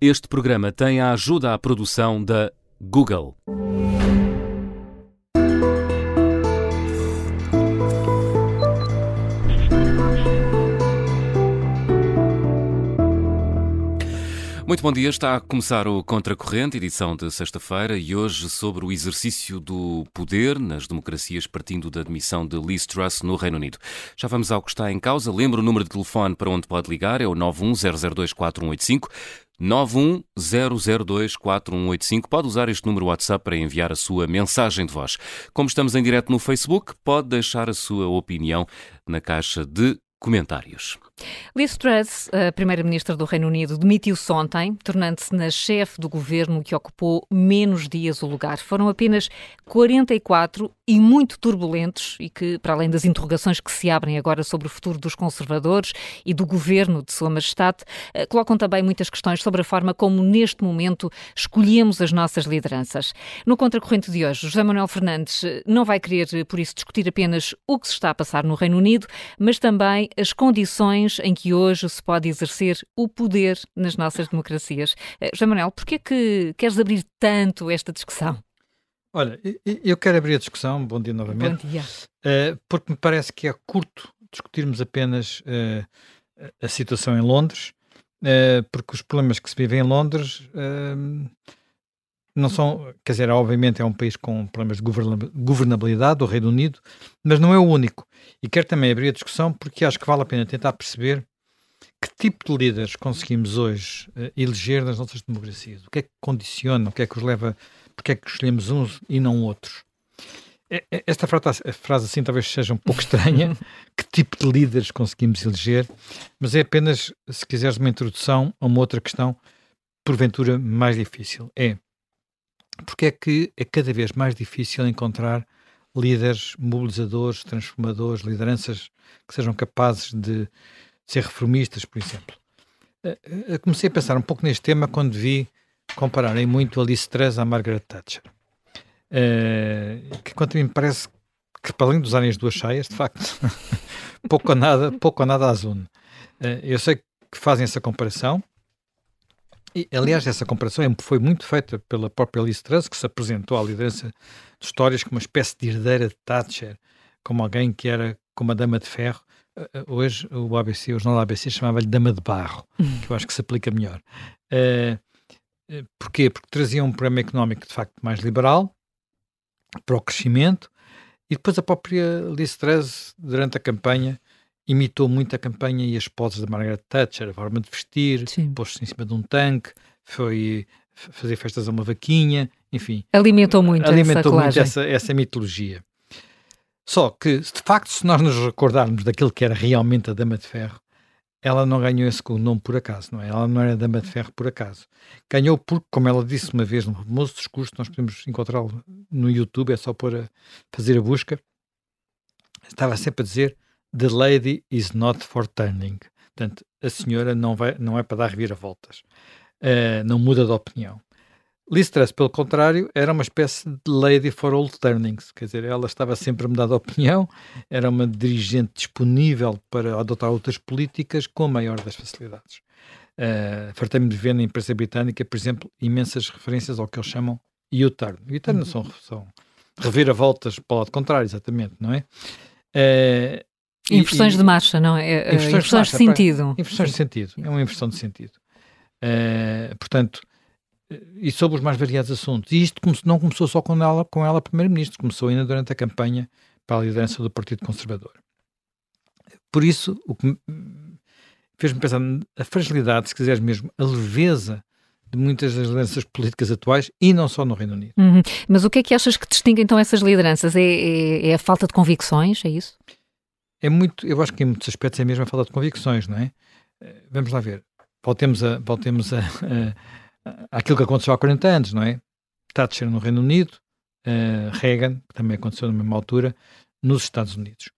Este programa tem a ajuda à produção da Google. Muito bom dia, está a começar o Contracorrente, edição de sexta-feira, e hoje sobre o exercício do poder nas democracias partindo da admissão de Liz Truss no Reino Unido. Já vamos ao que está em causa. Lembro o número de telefone para onde pode ligar, é o 910024185. 910024185. Pode usar este número WhatsApp para enviar a sua mensagem de voz. Como estamos em direto no Facebook, pode deixar a sua opinião na caixa de comentários. Liz Truss, a primeira-ministra do Reino Unido, demitiu-se ontem, tornando-se na chefe do governo que ocupou menos dias o lugar. Foram apenas 44 e muito turbulentos e que, para além das interrogações que se abrem agora sobre o futuro dos conservadores e do governo de Sua Majestade, eh, colocam também muitas questões sobre a forma como, neste momento, escolhemos as nossas lideranças. No contracorrente de hoje, José Manuel Fernandes eh, não vai querer, eh, por isso, discutir apenas o que se está a passar no Reino Unido, mas também as condições em que hoje se pode exercer o poder nas nossas democracias. José Manuel, porquê é que queres abrir tanto esta discussão? Olha, eu quero abrir a discussão, bom dia novamente. Bom dia. Uh, porque me parece que é curto discutirmos apenas uh, a situação em Londres, porque os problemas que se vivem em Londres não são, quer dizer, obviamente é um país com problemas de governabilidade, o Reino Unido, mas não é o único. E quero também abrir a discussão porque acho que vale a pena tentar perceber que tipo de líderes conseguimos hoje eleger nas nossas democracias, o que é que condiciona, o que é que os leva porque é que escolhemos uns e não outros. É, é, esta frase, frase assim talvez seja um pouco estranha, que tipo de líderes conseguimos eleger, mas é apenas, se quiseres, uma introdução a uma outra questão, porventura mais difícil. É, porque é que é cada vez mais difícil encontrar líderes mobilizadores, transformadores, lideranças que sejam capazes de ser reformistas, por exemplo. Eh, eh, comecei a pensar um pouco neste tema quando vi compararem muito a Liz Truss à Margaret Thatcher. Uh, que quanto a mim parece que para além de usarem as duas cheias, de facto, pouco ou nada, pouco ou nada as une. Eu sei que fazem essa comparação, e aliás essa comparação é, foi muito feita pela própria Liz Truss, que se apresentou à liderança de histórias como uma espécie de herdeira de Thatcher, como alguém que era como a dama de ferro. Uh, hoje o ABC, o jornal ABC chamava-lhe dama de barro, que eu acho que se aplica melhor. Uh, eh, porquê? Porque trazia um programa económico de facto mais liberal para o crescimento e depois a própria Liz Truss, durante a campanha, imitou muito a campanha e as poses da Margaret Thatcher, a forma de vestir, pôs-se em cima de um tanque, foi fazer festas a uma vaquinha, enfim. Alimentou muito alimentou essa muito essa, essa mitologia. Só que, de facto, se nós nos recordarmos daquilo que era realmente a Dama de Ferro, ela não ganhou esse nome por acaso, não é? Ela não era dama de ferro por acaso. Ganhou porque, como ela disse uma vez no famoso discurso, nós podemos encontrá-lo no YouTube, é só para fazer a busca. Estava sempre a dizer: The lady is not for turning. Portanto, a senhora não, vai, não é para dar reviravoltas. Uh, não muda de opinião. Liz Truss, pelo contrário, era uma espécie de lady for all turnings, quer dizer, ela estava sempre a mudar de opinião, era uma dirigente disponível para adotar outras políticas com a maior das facilidades. Uh, Fartei-me de ver na imprensa britânica, por exemplo, imensas referências ao que eles chamam U-turn. U-turn uhum. são, são reviravoltas para o lado contrário, exatamente, não é? Uh, inversões e, de marcha, não é? Inversões, inversões de, marcha, de sentido. Inversões de sentido, é uma inversão de sentido. Uh, portanto, e sobre os mais variados assuntos. E isto não começou só com ela, com ela Primeiro-Ministro, começou ainda durante a campanha para a liderança do Partido Conservador. Por isso, o que fez-me pensar a fragilidade, se quiseres mesmo, a leveza de muitas das lideranças políticas atuais e não só no Reino Unido. Uhum. Mas o que é que achas que distingue então essas lideranças? É, é, é, a falta de convicções, é isso? É muito, eu acho que em muitos aspectos é mesmo a falta de convicções, não é? Eh, vamos lá ver. Voltemos a, voltemos a, a aquilo que aconteceu há 40 anos, não é? Thatcher no Reino Unido, uh, Reagan, que também aconteceu na mesma altura, nos Estados Unidos.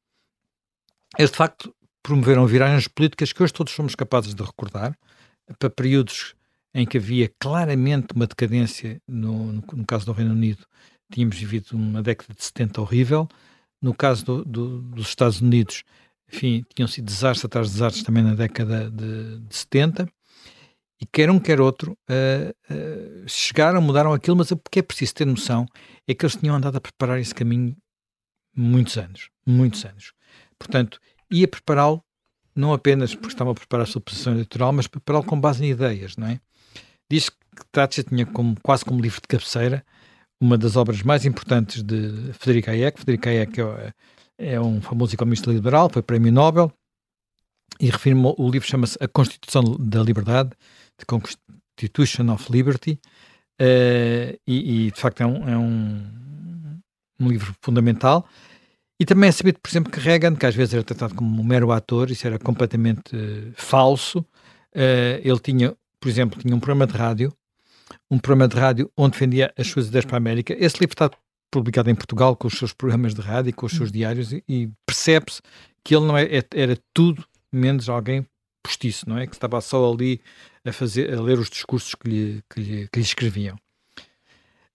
Eles, de facto, promoveram viragens políticas que hoje todos somos capazes de recordar, para períodos em que havia claramente uma decadência, no, no, no caso do Reino Unido, tínhamos vivido uma década de 70 horrível, no caso do, do, dos Estados Unidos, enfim, tinham sido desastres atrás de desastres também na década de, de 70, E quer um, quer outro, uh, uh, chegaram, mudaram aquilo, mas o que é preciso ter noção é que eles tinham andado a preparar esse caminho muitos anos, muitos anos. Portanto, ia prepará-lo não apenas porque estava a preparar a sua posição eleitoral, mas prepará-lo com base em ideias, não é? Diz que Thatcher tinha como, quase como livro de cabeceira uma das obras mais importantes de Frederico Hayek. Frederico Hayek é, é um famoso economista liberal, foi prémio Nobel, e refirma, o livro chama-se A Constituição da Liberdade, The Constitution of Liberty, uh, e, e, de facto é um, é um, um, livro fundamental. E também é sabido, por exemplo, que Reagan, que às vezes era tratado como um mero ator, isso era completamente uh, falso. Uh, ele tinha, por exemplo, tinha um programa de rádio, um programa de rádio onde defendia as suas ideias para a América. Esse livro está publicado em Portugal com os seus programas de rádio e com os seus diários e, e percebe-se que ele não é, é, era tudo menos alguém postiço, não é? Que estava só ali a, fazer, a ler os discursos que lhe, que lhe, que lhe escreviam.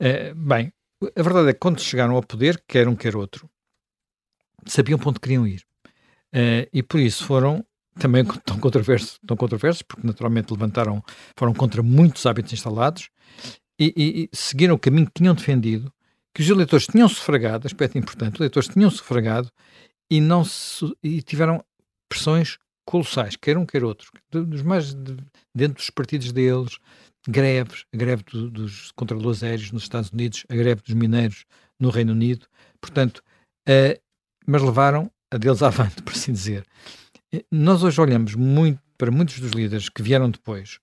Uh, bem, a verdade é que quando chegaram ao poder, quer um quer outro, sabiam para onde queriam ir. Uh, e por isso foram também tão controversos, tão controversos, porque naturalmente levantaram, foram contra muitos hábitos instalados e, e, e seguiram o caminho que tinham defendido, que os eleitores tinham sufragado, aspecto importante, os eleitores tinham sufragado e, não se, e tiveram pressões colossais, quer um, quer outro, dos mais de, dentro dos partidos deles, greves, a greve do, dos controladores aéreos nos Estados Unidos, a greve dos mineiros no Reino Unido, portanto, uh, mas levaram a deles avante, por assim dizer. Nós hoje olhamos muito para muitos dos líderes que vieram depois,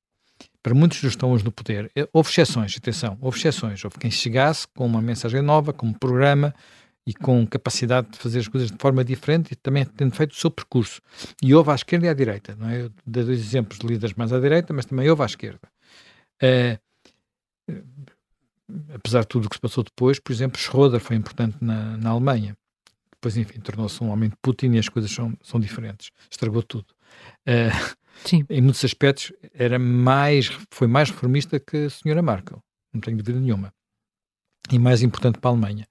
para muitos dos que estão hoje no poder, eh, houve exceções, atenção, houve exceções, houve quem chegasse com uma mensagem nova, com um programa, e com capacidade de fazer as coisas de forma diferente e também tendo feito o seu percurso. E houve à esquerda e à direita, não é? Eu dei dois exemplos de líderes mais à direita, mas também houve à esquerda. Uh, apesar de tudo o que se passou depois, por exemplo, Schroeder foi importante na, na Alemanha. Depois, enfim, tornou-se um homem de Putin e as coisas são, são diferentes. Estragou tudo. Uh, Sim. Em muitos aspectos, era mais, foi mais reformista que a senhora Merkel, não tenho dúvida nenhuma. E mais importante para a Alemanha.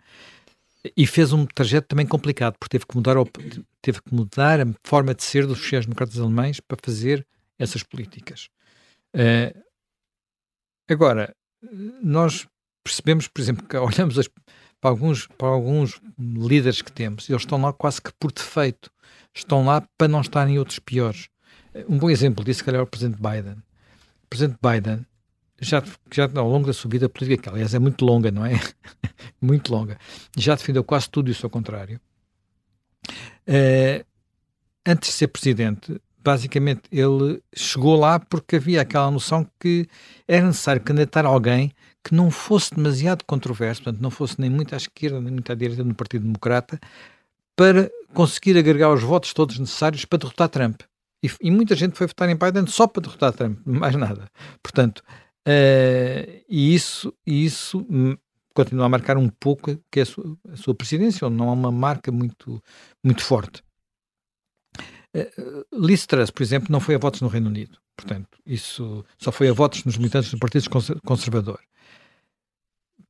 E fez um trajeto também complicado, porque teve que mudar, teve que mudar a forma de ser dos sociais-democratas alemães para fazer essas políticas. Uh, agora, nós percebemos, por exemplo, que olhamos as, para, alguns, para alguns líderes que temos, eles estão lá quase que por defeito. Estão lá para não estarem outros piores. Um bom exemplo disso, se calhar, é o Presidente Biden. O Presidente Biden já, já ao longo da sua vida política, que aliás é muito longa, não é? muito longa, já defendeu quase tudo e o seu contrário. Uh, antes de ser presidente, basicamente ele chegou lá porque havia aquela noção que era necessário candidatar alguém que não fosse demasiado controverso, portanto, não fosse nem muito à esquerda nem muito à direita no Partido Democrata, para conseguir agregar os votos todos necessários para derrotar Trump. E, e muita gente foi votar em Biden só para derrotar Trump, mais nada. Portanto, Uh, e isso, isso continua a marcar um pouco que é a sua, a sua presidência, onde não há uma marca muito, muito forte. Uh, Liz Truss, por exemplo, não foi a votos no Reino Unido. Portanto, isso só foi a votos nos militantes do Partido Conservador.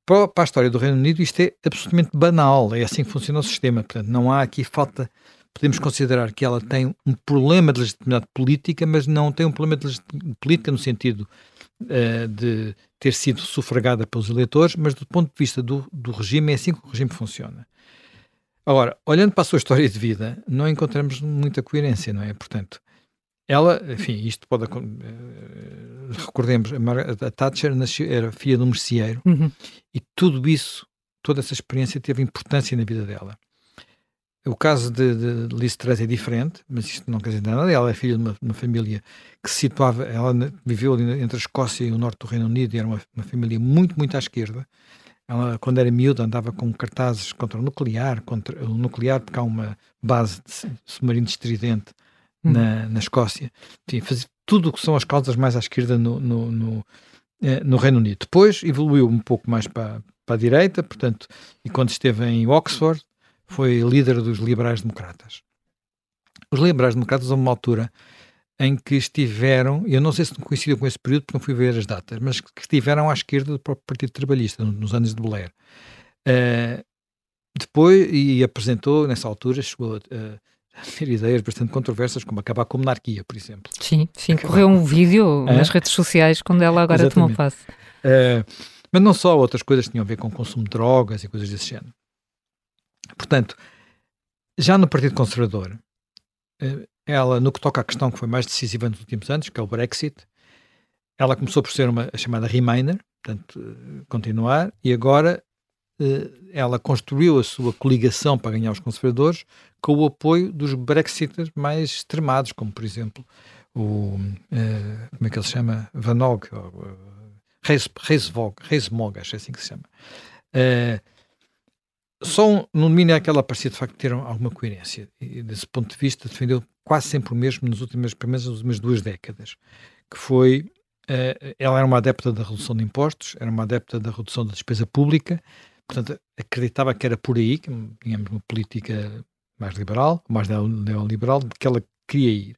Para, a história do Reino Unido, isto é absolutamente banal. É assim que funciona o sistema. Portanto, não há aqui falta. Podemos considerar que ela tem um problema de legitimidade política, mas não tem um problema de legitimidade política no sentido uh, de ter sido sufragada pelos eleitores, mas do ponto de vista do, do regime, é assim que o regime funciona. Agora, olhando para a sua história de vida, não encontramos muita coerência, não é? Portanto, ela, enfim, isto pode. Uh, recordemos, a, Thatcher nasceu, era filha de um merceeiro uhum. e tudo isso, toda essa experiência teve importância na vida dela. O caso de, de Liz Truss é diferente, mas isto não quer dizer nada. Ela é filha de uma, uma, família que se situava, ela viveu ali entre a Escócia e o norte do Reino Unido e era uma, uma família muito, muito à esquerda. Ela, quando era miúda, andava com cartazes contra o nuclear, contra o nuclear, porque há uma base de submarino estridente hum. na, na Escócia. Enfim, fazia tudo o que são as causas mais à esquerda no, no, no, eh, no Reino Unido. Depois evoluiu um pouco mais para, para a direita, portanto, e quando esteve em Oxford, foi líder dos liberais-democratas. Os liberais-democratas, a uma altura em que estiveram, eu não sei se coincidiu com esse período, porque não fui ver as datas, mas que estiveram à esquerda do próprio Partido Trabalhista, nos anos de Blair. Uh, depois, e apresentou, nessa altura, chegou a, ter ideias bastante controversas, como acabar com a monarquia, por exemplo. Sim, sim. Correu um vídeo nas redes sociais quando ela agora Exatamente. tomou passe. Uh, mas não só, outras coisas tinham a ver com o consumo de drogas e coisas desse género. Portanto, já no Partido Conservador, uh, ela, no que toca à questão que foi mais decisiva nos últimos anos, que é o Brexit, ela começou por ser uma chamada Remainer, portanto, uh, continuar, e agora ela construiu a sua coligação para ganhar os conservadores com o apoio dos Brexiters mais extremados, como por exemplo o uh, como é que ele se chama? Van Ogg, uh, Reismog, Reismog, acho é assim que se chama. Só no domínio aquela parecia de facto ter alguma coerência e desse ponto de vista defendeu quase sempre o mesmo nas últimas, pelo menos nas últimas duas décadas, que foi ela era uma adepta da redução de impostos, era uma adepta da redução da despesa pública, portanto acreditava que era por aí, que, digamos, uma política mais liberal, mais neoliberal, de que ela queria ir.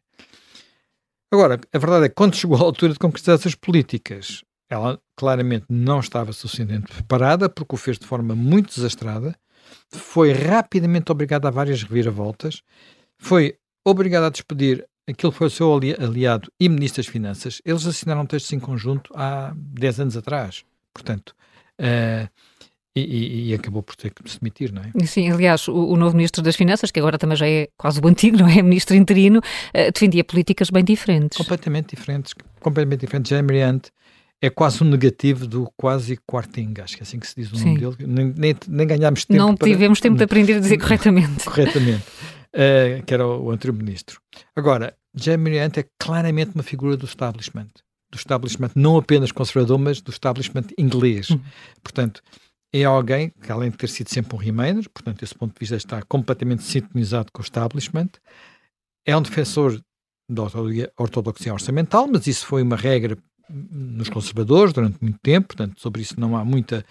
Agora, a verdade é que quando chegou à altura de conquistar essas políticas, ela claramente não estava suficientemente preparada, porque o fez de forma muito desastrada, foi rapidamente obrigada a várias reviravoltas, foi obrigada a despedir aquilo que foi o seu aliado e Ministro das Finanças. Eles assinaram textos em conjunto há 10 anos atrás. Portanto, uh, e, e, e, acabou por ter que se demitir, não é? Sim, aliás, o, o, novo Ministro das Finanças, que agora também já é quase o antigo, não é? Ministro interino, uh, defendia políticas bem diferentes. Completamente diferentes, completamente diferentes. Jeremy Hunt é quase um negativo do quase Quarting, acho que é assim que se diz o nome dele. Nem, nem, nem ganhámos tempo Não para... tivemos tempo de aprender a dizer corretamente. corretamente. Uh, que era o, o anterior ministro. Agora, Jeremy Hunt é claramente uma figura do establishment. Do establishment não apenas conservador, mas do establishment inglês. Uhum. Portanto, é alguém que, além de ter sido sempre um Remainer, portanto, desse ponto de vista está completamente sintonizado com o establishment, é um defensor da ortodoxia orçamental, mas isso foi uma regra nos conservadores durante muito tempo, portanto, sobre isso não há muita.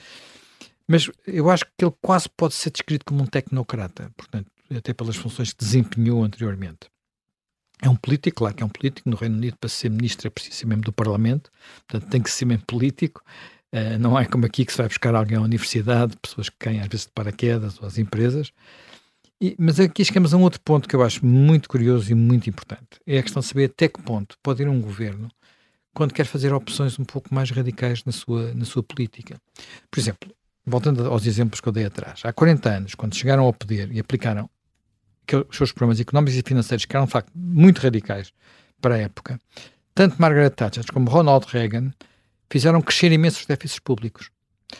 Mas eu acho que ele quase pode ser descrito como um tecnocrata, portanto, até pelas funções que desempenhou anteriormente. É um político, claro que é um político. No Reino Unido, para ser ministro, é preciso ser mesmo do Parlamento, portanto, tem que ser mesmo político. Uh, não é como aqui que se vai buscar alguém à universidade, pessoas que caem às vezes de paraquedas ou às empresas. E, mas aqui chegamos a um outro ponto que eu acho muito curioso e muito importante. É a questão de saber até que ponto pode ir um governo quando quer fazer opções um pouco mais radicais na sua, na sua política. Por exemplo, voltando aos exemplos que eu dei atrás, há 40 anos, quando chegaram ao poder e aplicaram os seus programas económicos e financeiros, que eram de facto muito radicais para a época, tanto Margaret Thatcher como Ronald Reagan fizeram crescer imensos déficits públicos.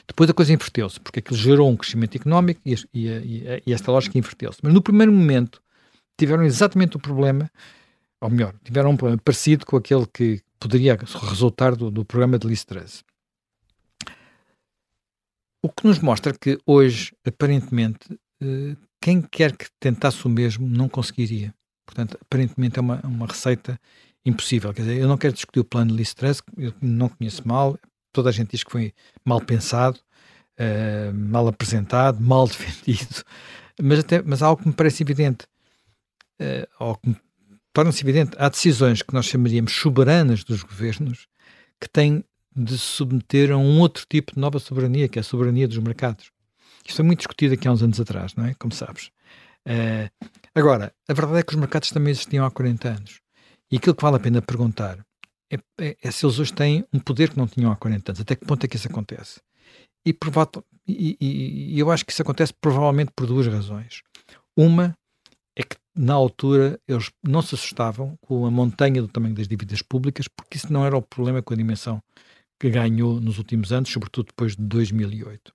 Depois a coisa inverteu-se, porque aquilo gerou um crescimento económico e, e, e, e esta lógica inverteu-se. Mas no primeiro momento tiveram exatamente o problema, ou melhor, tiveram um problema parecido com aquele que poderia resultar do, do programa de Liz Truss. O que nos mostra que hoje, aparentemente, eh, quem quer que tentasse o mesmo não conseguiria. Portanto, aparentemente é uma, uma receita impossível. Quer dizer, eu não quero discutir o plano de Liz Truss, eu não conheço mal, toda a gente diz que foi mal pensado, uh, mal apresentado, mal defendido, mas, até, mas há algo que me parece evidente, uh, ou que torna-se evidente, há decisões que nós chamaríamos soberanas dos governos que têm de se submeter a um outro tipo de nova soberania, que é a soberania dos mercados. Isto foi muito discutido aqui há uns anos atrás, não é? Como sabes. Uh, agora, a verdade é que os mercados também existiam há 40 anos. E aquilo que vale a pena perguntar é, é, é, se eles hoje têm um poder que não tinham há 40 anos. Até que ponto é que isso acontece? E, e, e, e eu acho que isso acontece provavelmente por duas razões. Uma é que na altura eles não se assustavam com a montanha do tamanho das dívidas públicas, porque isso não era o problema com a dimensão que ganhou nos últimos anos, sobretudo depois de 2008.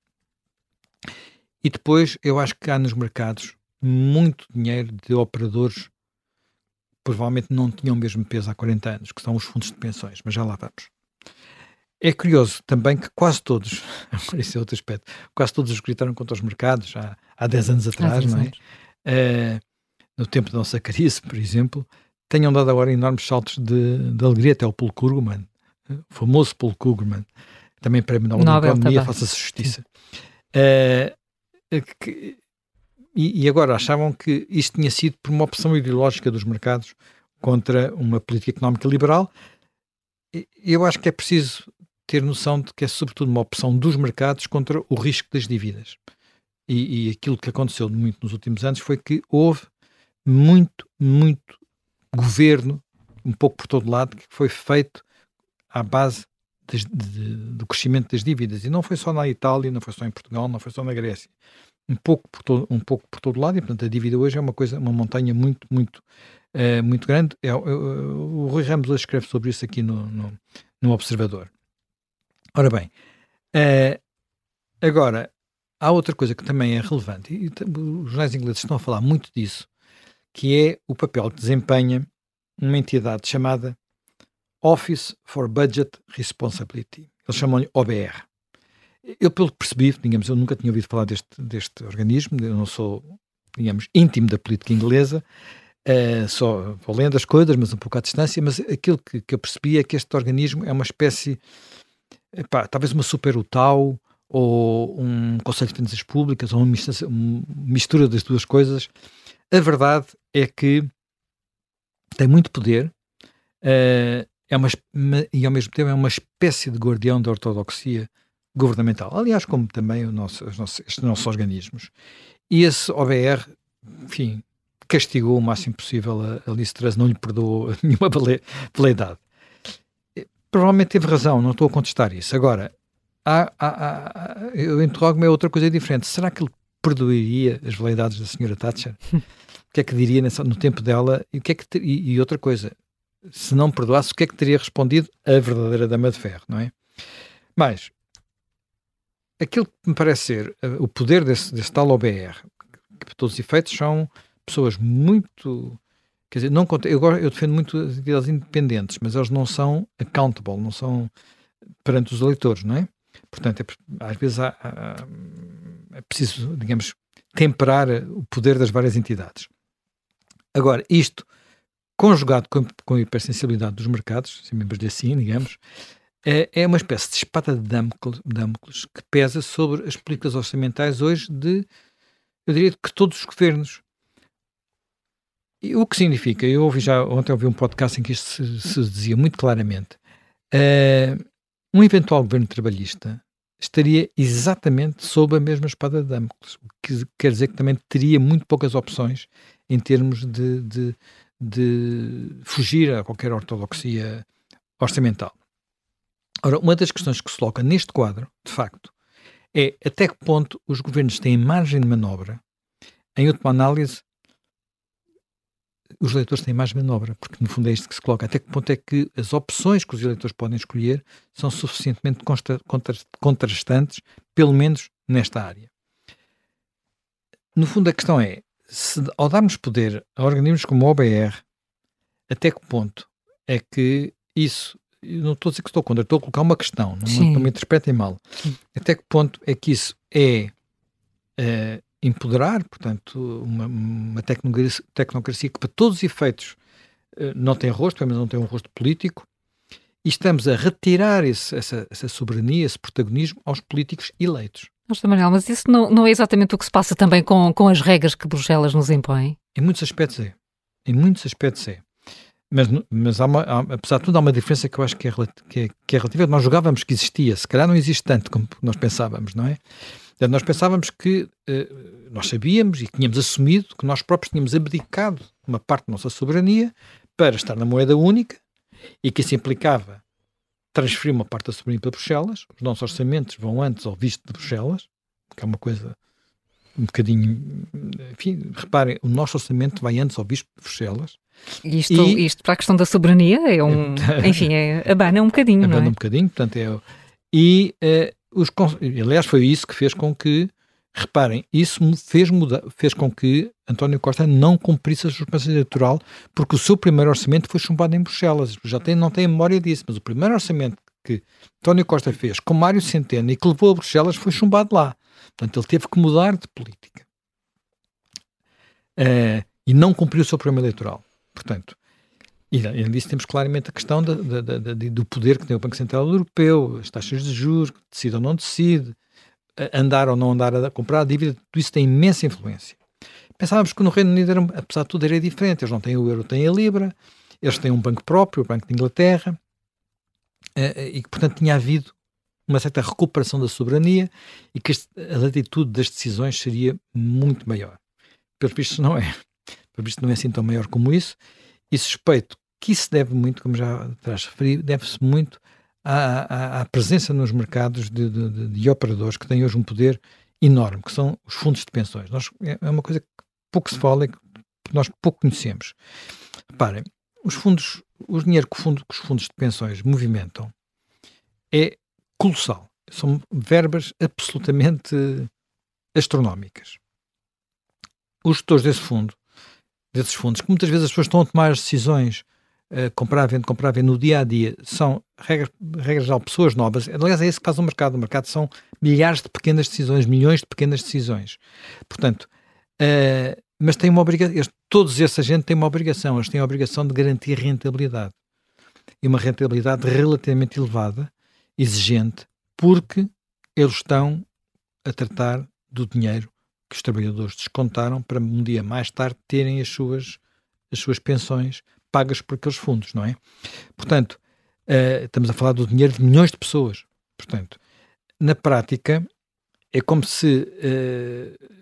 E depois eu acho que há nos mercados muito dinheiro de operadores provavelmente não tinham o mesmo peso há 40 anos, que são os fundos de pensões, mas já lá vamos. É curioso também que quase todos, esse é outro aspecto, quase todos os gritaram contra os mercados há, há 10 anos atrás, não é? Uh, no tempo da nossa crise, por exemplo, tenham dado agora enormes saltos de, de alegria, até o Paul Krugman, o famoso Paul Krugman, também prémio Nobel, Nobel da Economia, faça-se justiça. Uh, que, e, e, agora achavam que isto tinha sido por uma opção ideológica dos mercados contra uma política económica liberal. Eu acho que é preciso ter noção de que é sobretudo uma opção dos mercados contra o risco das dívidas. E, e aquilo que aconteceu muito nos últimos anos foi que houve muito, muito governo, um pouco por todo lado, que foi feito à base do crescimento das dívidas. E não foi só na Itália, não foi só em Portugal, não foi só na Grécia. Um pouco por todo, um pouco por todo lado, e portanto a dívida hoje é uma coisa, uma montanha muito, muito, uh, muito grande. É, o Rui Ramos hoje escreve sobre isso aqui no, no, no Observador. Ora bem, uh, agora, há outra coisa que também é relevante, e os jornais ingleses estão a falar muito disso, que é o papel que desempenha uma entidade chamada Office for Budget Responsibility. Eles chamam-lhe OBR. Eu, pelo que percebi, digamos, eu nunca tinha ouvido falar deste, deste organismo, eu não sou, digamos, íntimo da política inglesa, uh, só vou lendo as coisas, mas um pouco à distância, mas aquilo que, que eu percebi é que este organismo é uma espécie, epá, talvez uma super UTAU, ou um Conselho de Finanças Públicas, ou uma mistura, uma mistura das duas coisas. A verdade é que tem muito poder, uh, é uma, e ao mesmo tempo é uma espécie de guardião da ortodoxia governamental. Aliás, como também o nosso, os nossos, estes nossos organismos. E esse OBR, enfim, castigou o máximo possível a, a Liz Truss, não lhe perdoou nenhuma veleidade. Provavelmente teve razão, não estou a contestar isso. Agora, há, há, há, eu interrogo-me a outra coisa diferente. Será que ele perdoaria as veleidades da senhora Thatcher? o que é que diria nessa, no tempo dela? E, o que é que, e, e outra coisa, se não perdoasse, o que é que teria respondido a verdadeira Dama de Ferro, não é? Mas, aquilo que me parece ser uh, o poder desse, desse tal OBR, que para todos os efeitos são pessoas muito. Quer dizer, não, eu, eu defendo muito as entidades independentes, mas eles não são accountable, não são perante os eleitores, não é? Portanto, é, às vezes há, há, é preciso, digamos, temperar o poder das várias entidades. Agora, isto conjugado com, com a hipersensibilidade dos mercados, se membros de assim, digamos, é, é uma espécie de espada de Damocles que pesa sobre as políticas orçamentais hoje de, eu diria, que todos os governos. E o que significa, eu ouvi já, ontem ouvi um podcast em que isto se, se dizia muito claramente, uh, um eventual governo trabalhista estaria exatamente sob a mesma espada de Damocles, o que quer dizer que também teria muito poucas opções em termos de, de de fugir a qualquer ortodoxia orçamental. Ora, uma das questões que se coloca neste quadro, de facto, é até que ponto os governos têm margem de manobra. Em última análise, os eleitores têm mais manobra, porque no fundo é isto que se coloca. Até que ponto é que as opções que os eleitores podem escolher são suficientemente contrastantes, pelo menos nesta área. No fundo, a questão é: se, ao darmos poder a organismos como o OBR, até que ponto é que isso, não estou a dizer que estou contra, estou a colocar uma questão, não, não me interpretem mal, Sim. até que ponto é que isso é uh, empoderar, portanto, uma, uma tecnocracia, tecnocracia, que para todos os efeitos uh, não tem rosto, pelo menos não tem um rosto político, e estamos a retirar esse, essa, essa soberania, esse protagonismo aos políticos eleitos. Mas, Manuel, mas isso não, não é exatamente o que se passa também com, com as regras que Bruxelas nos impõe? Em muitos aspectos é. Em muitos aspectos é. Mas, mas há uma, há, apesar de tudo, há uma diferença que eu acho que é, que, é, que é relativa. Nós jogávamos que existia, se calhar não existe tanto como nós pensávamos, não é? Nós pensávamos que eh, nós sabíamos e tínhamos assumido que nós próprios tínhamos abdicado uma parte da nossa soberania para estar na moeda única e que isso implicava transferir uma parte da soberania para Bruxelas, os nossos orçamentos vão antes ao visto de Bruxelas, que é uma coisa um bocadinho. Enfim, reparem, o nosso orçamento vai antes ao visto de Bruxelas. Isto, e, isto para a questão da soberania é um. enfim, é, abana um bocadinho. Abana é? um bocadinho, portanto, é. E, uh, os, aliás, foi isso que fez com que Reparem, isso fez, mudar, fez com que António Costa não cumprisse a sua responsabilidade eleitoral, porque o seu primeiro orçamento foi chumbado em Bruxelas. Já tem, não tem memória disso, mas o primeiro orçamento que António Costa fez com Mário Centeno e que levou a Bruxelas foi chumbado lá. Portanto, ele teve que mudar de política. Uh, e não cumpriu o seu programa eleitoral. Portanto, e além disso temos claramente a questão do poder que tem o Banco Central Europeu, as taxas de juros, decide ou não decide, andar ou não andar a comprar a dívida, tudo isso tem imensa influência. Pensávamos que no Reino Unido, era, apesar de tudo, era diferente. Eles não têm o euro, têm a libra, eles têm um banco próprio, o Banco de Inglaterra, eh, eh, e que, portanto, tinha havido uma certa recuperação da soberania e que a latitude das decisões seria muito maior. Pelos vistos, não é. para visto não é assim tão maior como isso, e suspeito que isso deve muito, como já atrás referi, deve-se muito à, à, à, presença nos mercados de, de, de, operadores que têm hoje um poder enorme, que são os fundos de pensões. Nós, é, é uma coisa que pouco se fala e que nós pouco conhecemos. Reparem, os fundos, o dinheiro que, fundo, que os fundos de pensões movimentam é colossal. São verbas absolutamente astronómicas. Os gestores desse fundo, desses fundos, que muitas vezes as pessoas estão a tomar as decisões uh, comprar, vender, comprar, vender no dia a dia, são regras, regras geral, pessoas novas. Aliás, é isso que faz o mercado. O mercado são milhares de pequenas decisões, milhões de pequenas decisões. Portanto, uh, mas tem uma obrigação, todos essa gente têm uma obrigação, eles têm a obrigação de garantir rentabilidade. E uma rentabilidade relativamente elevada, exigente, porque eles estão a tratar do dinheiro que os trabalhadores descontaram para um dia mais tarde terem as suas, as suas pensões pagas por aqueles fundos, não é? Portanto, uh, estamos a falar do dinheiro de milhões de pessoas. Portanto, na prática, é como se uh,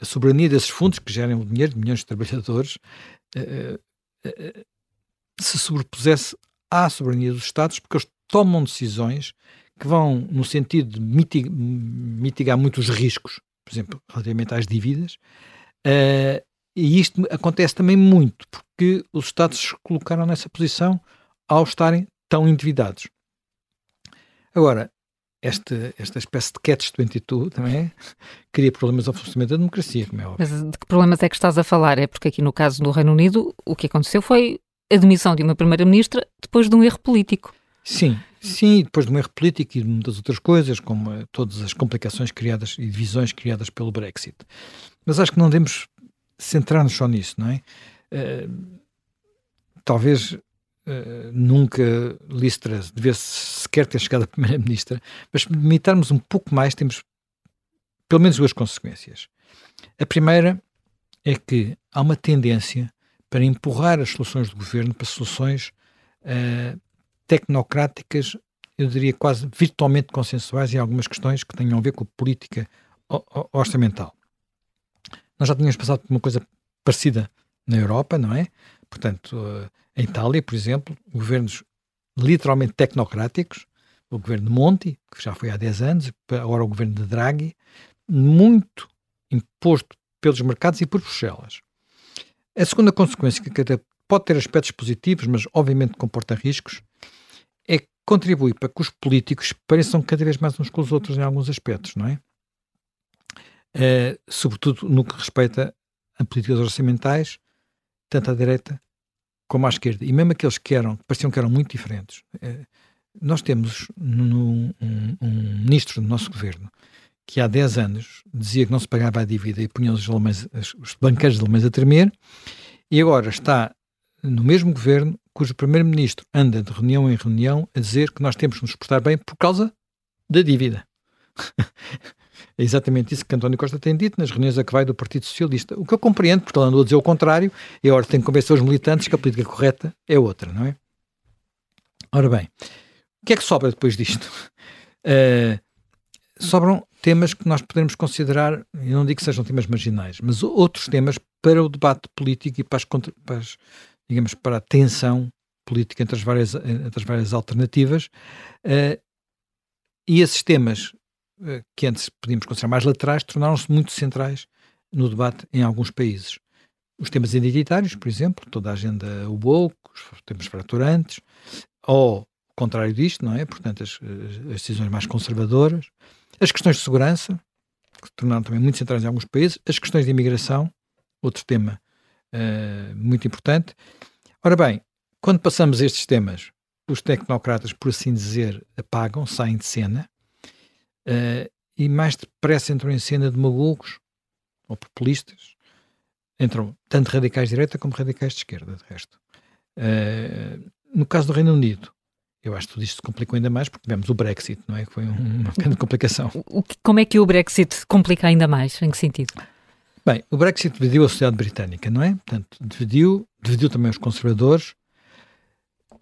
a soberania desses fundos, que gerem o dinheiro de milhões de trabalhadores, uh, uh, se sobrepusesse à soberania dos Estados, porque eles tomam decisões que vão no sentido de mitigar, mitigar muito os riscos, por exemplo, relativamente às dívidas, e isto acontece também muito porque os Estados se colocaram nessa posição ao estarem tão endividados. Agora, esta, esta espécie de catch-22 também cria problemas ao funcionamento da democracia, como é óbvio. Mas de que problemas é que estás a falar? É porque aqui no caso do Reino Unido o que aconteceu foi a demissão de uma primeira-ministra depois de um erro político. Sim, sim, depois de um erro político e de muitas outras coisas, como todas as complicações criadas e divisões criadas pelo Brexit. Mas acho que não devemos centrar-nos só nisso, não é? Uh, talvez Uh, nunca Liz Truss devesse sequer ter chegado a Primeira-Ministra, mas se limitarmos um pouco mais, temos pelo menos duas consequências. A primeira é que há uma tendência para empurrar as soluções do governo para soluções uh, tecnocráticas, eu diria quase virtualmente consensuais em algumas questões que tenham a ver com a política orçamental. Nós já tínhamos passado por uma coisa parecida na Europa, não é? Portanto, uh, em Itália, por exemplo, governos literalmente tecnocráticos, o governo de Monti, que já foi há 10 anos, agora o governo de Draghi, muito imposto pelos mercados e por Bruxelas. A segunda consequência, que pode ter aspectos positivos, mas obviamente comporta riscos, é que contribui para que os políticos pareçam cada vez mais uns com os outros em alguns aspectos, não é? Uh, sobretudo no que respeita a políticas orçamentais, tanto à direita como à esquerda, e mesmo aqueles que eram, pareciam que eram muito diferentes. Eh, nós temos um, um, um, ministro do nosso governo que há 10 anos dizia que não se pagava a dívida e punha os, alemães, os banqueiros alemães a tremer, e agora está no mesmo governo cujo primeiro-ministro anda de reunião em reunião a dizer que nós temos que nos portar bem por causa da dívida. É exatamente isso que António Costa tem dito nas reuniões a que vai do Partido Socialista. O que eu compreendo, porque ele andou a dizer o contrário, e agora tem que convencer os militantes que a política correta é outra, não é? Ora bem, o que é que sobra depois disto? Uh, sobram temas que nós podemos considerar, e não digo que sejam temas marginais, mas outros temas para o debate político e para as, para as digamos, para a tensão política entre as várias, entre as várias alternativas. Uh, e esses temas que antes podíamos considerar mais laterais, tornaram-se muito centrais no debate em alguns países. Os temas identitários, por exemplo, toda a agenda woke, os temas fraturantes, ou contrário disto, não é? Portanto, as, as decisões mais conservadoras, as questões de segurança, que se tornaram também muito centrais em alguns países, as questões de imigração, outro tema uh, muito importante. Ora bem, quando passamos estes temas, os tecnocratas, por assim dizer, apagam, saem de cena, uh, e mais depressa entram em cena demagogos ou populistas, entram tanto radicais de direita como radicais de esquerda, de resto. Uh, no caso do Reino Unido, eu acho que tudo isto se complicou ainda mais porque tivemos o Brexit, não é? Que foi uma grande complicação. Como é que o Brexit complica ainda mais? Em que sentido? Bem, o Brexit dividiu a sociedade britânica, não é? Portanto, dividiu, dividiu também os conservadores,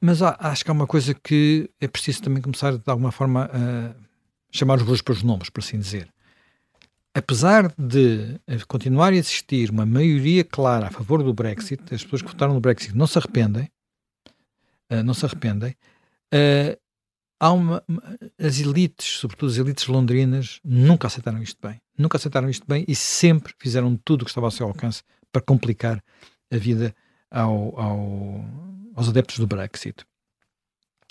mas há, acho que há uma coisa que é preciso também começar de alguma forma a chamar os bois pelos nomes, por assim dizer. apesar de continuar a existir uma maioria clara a favor do Brexit, as pessoas que votaram no Brexit não se arrependem, uh, não se arrependem, uh, há uma, as elites, sobretudo as elites londrinas, nunca aceitaram isto bem. Nunca aceitaram isto bem e sempre fizeram tudo o que estava ao seu alcance para complicar a vida ao, ao, aos adeptos do Brexit.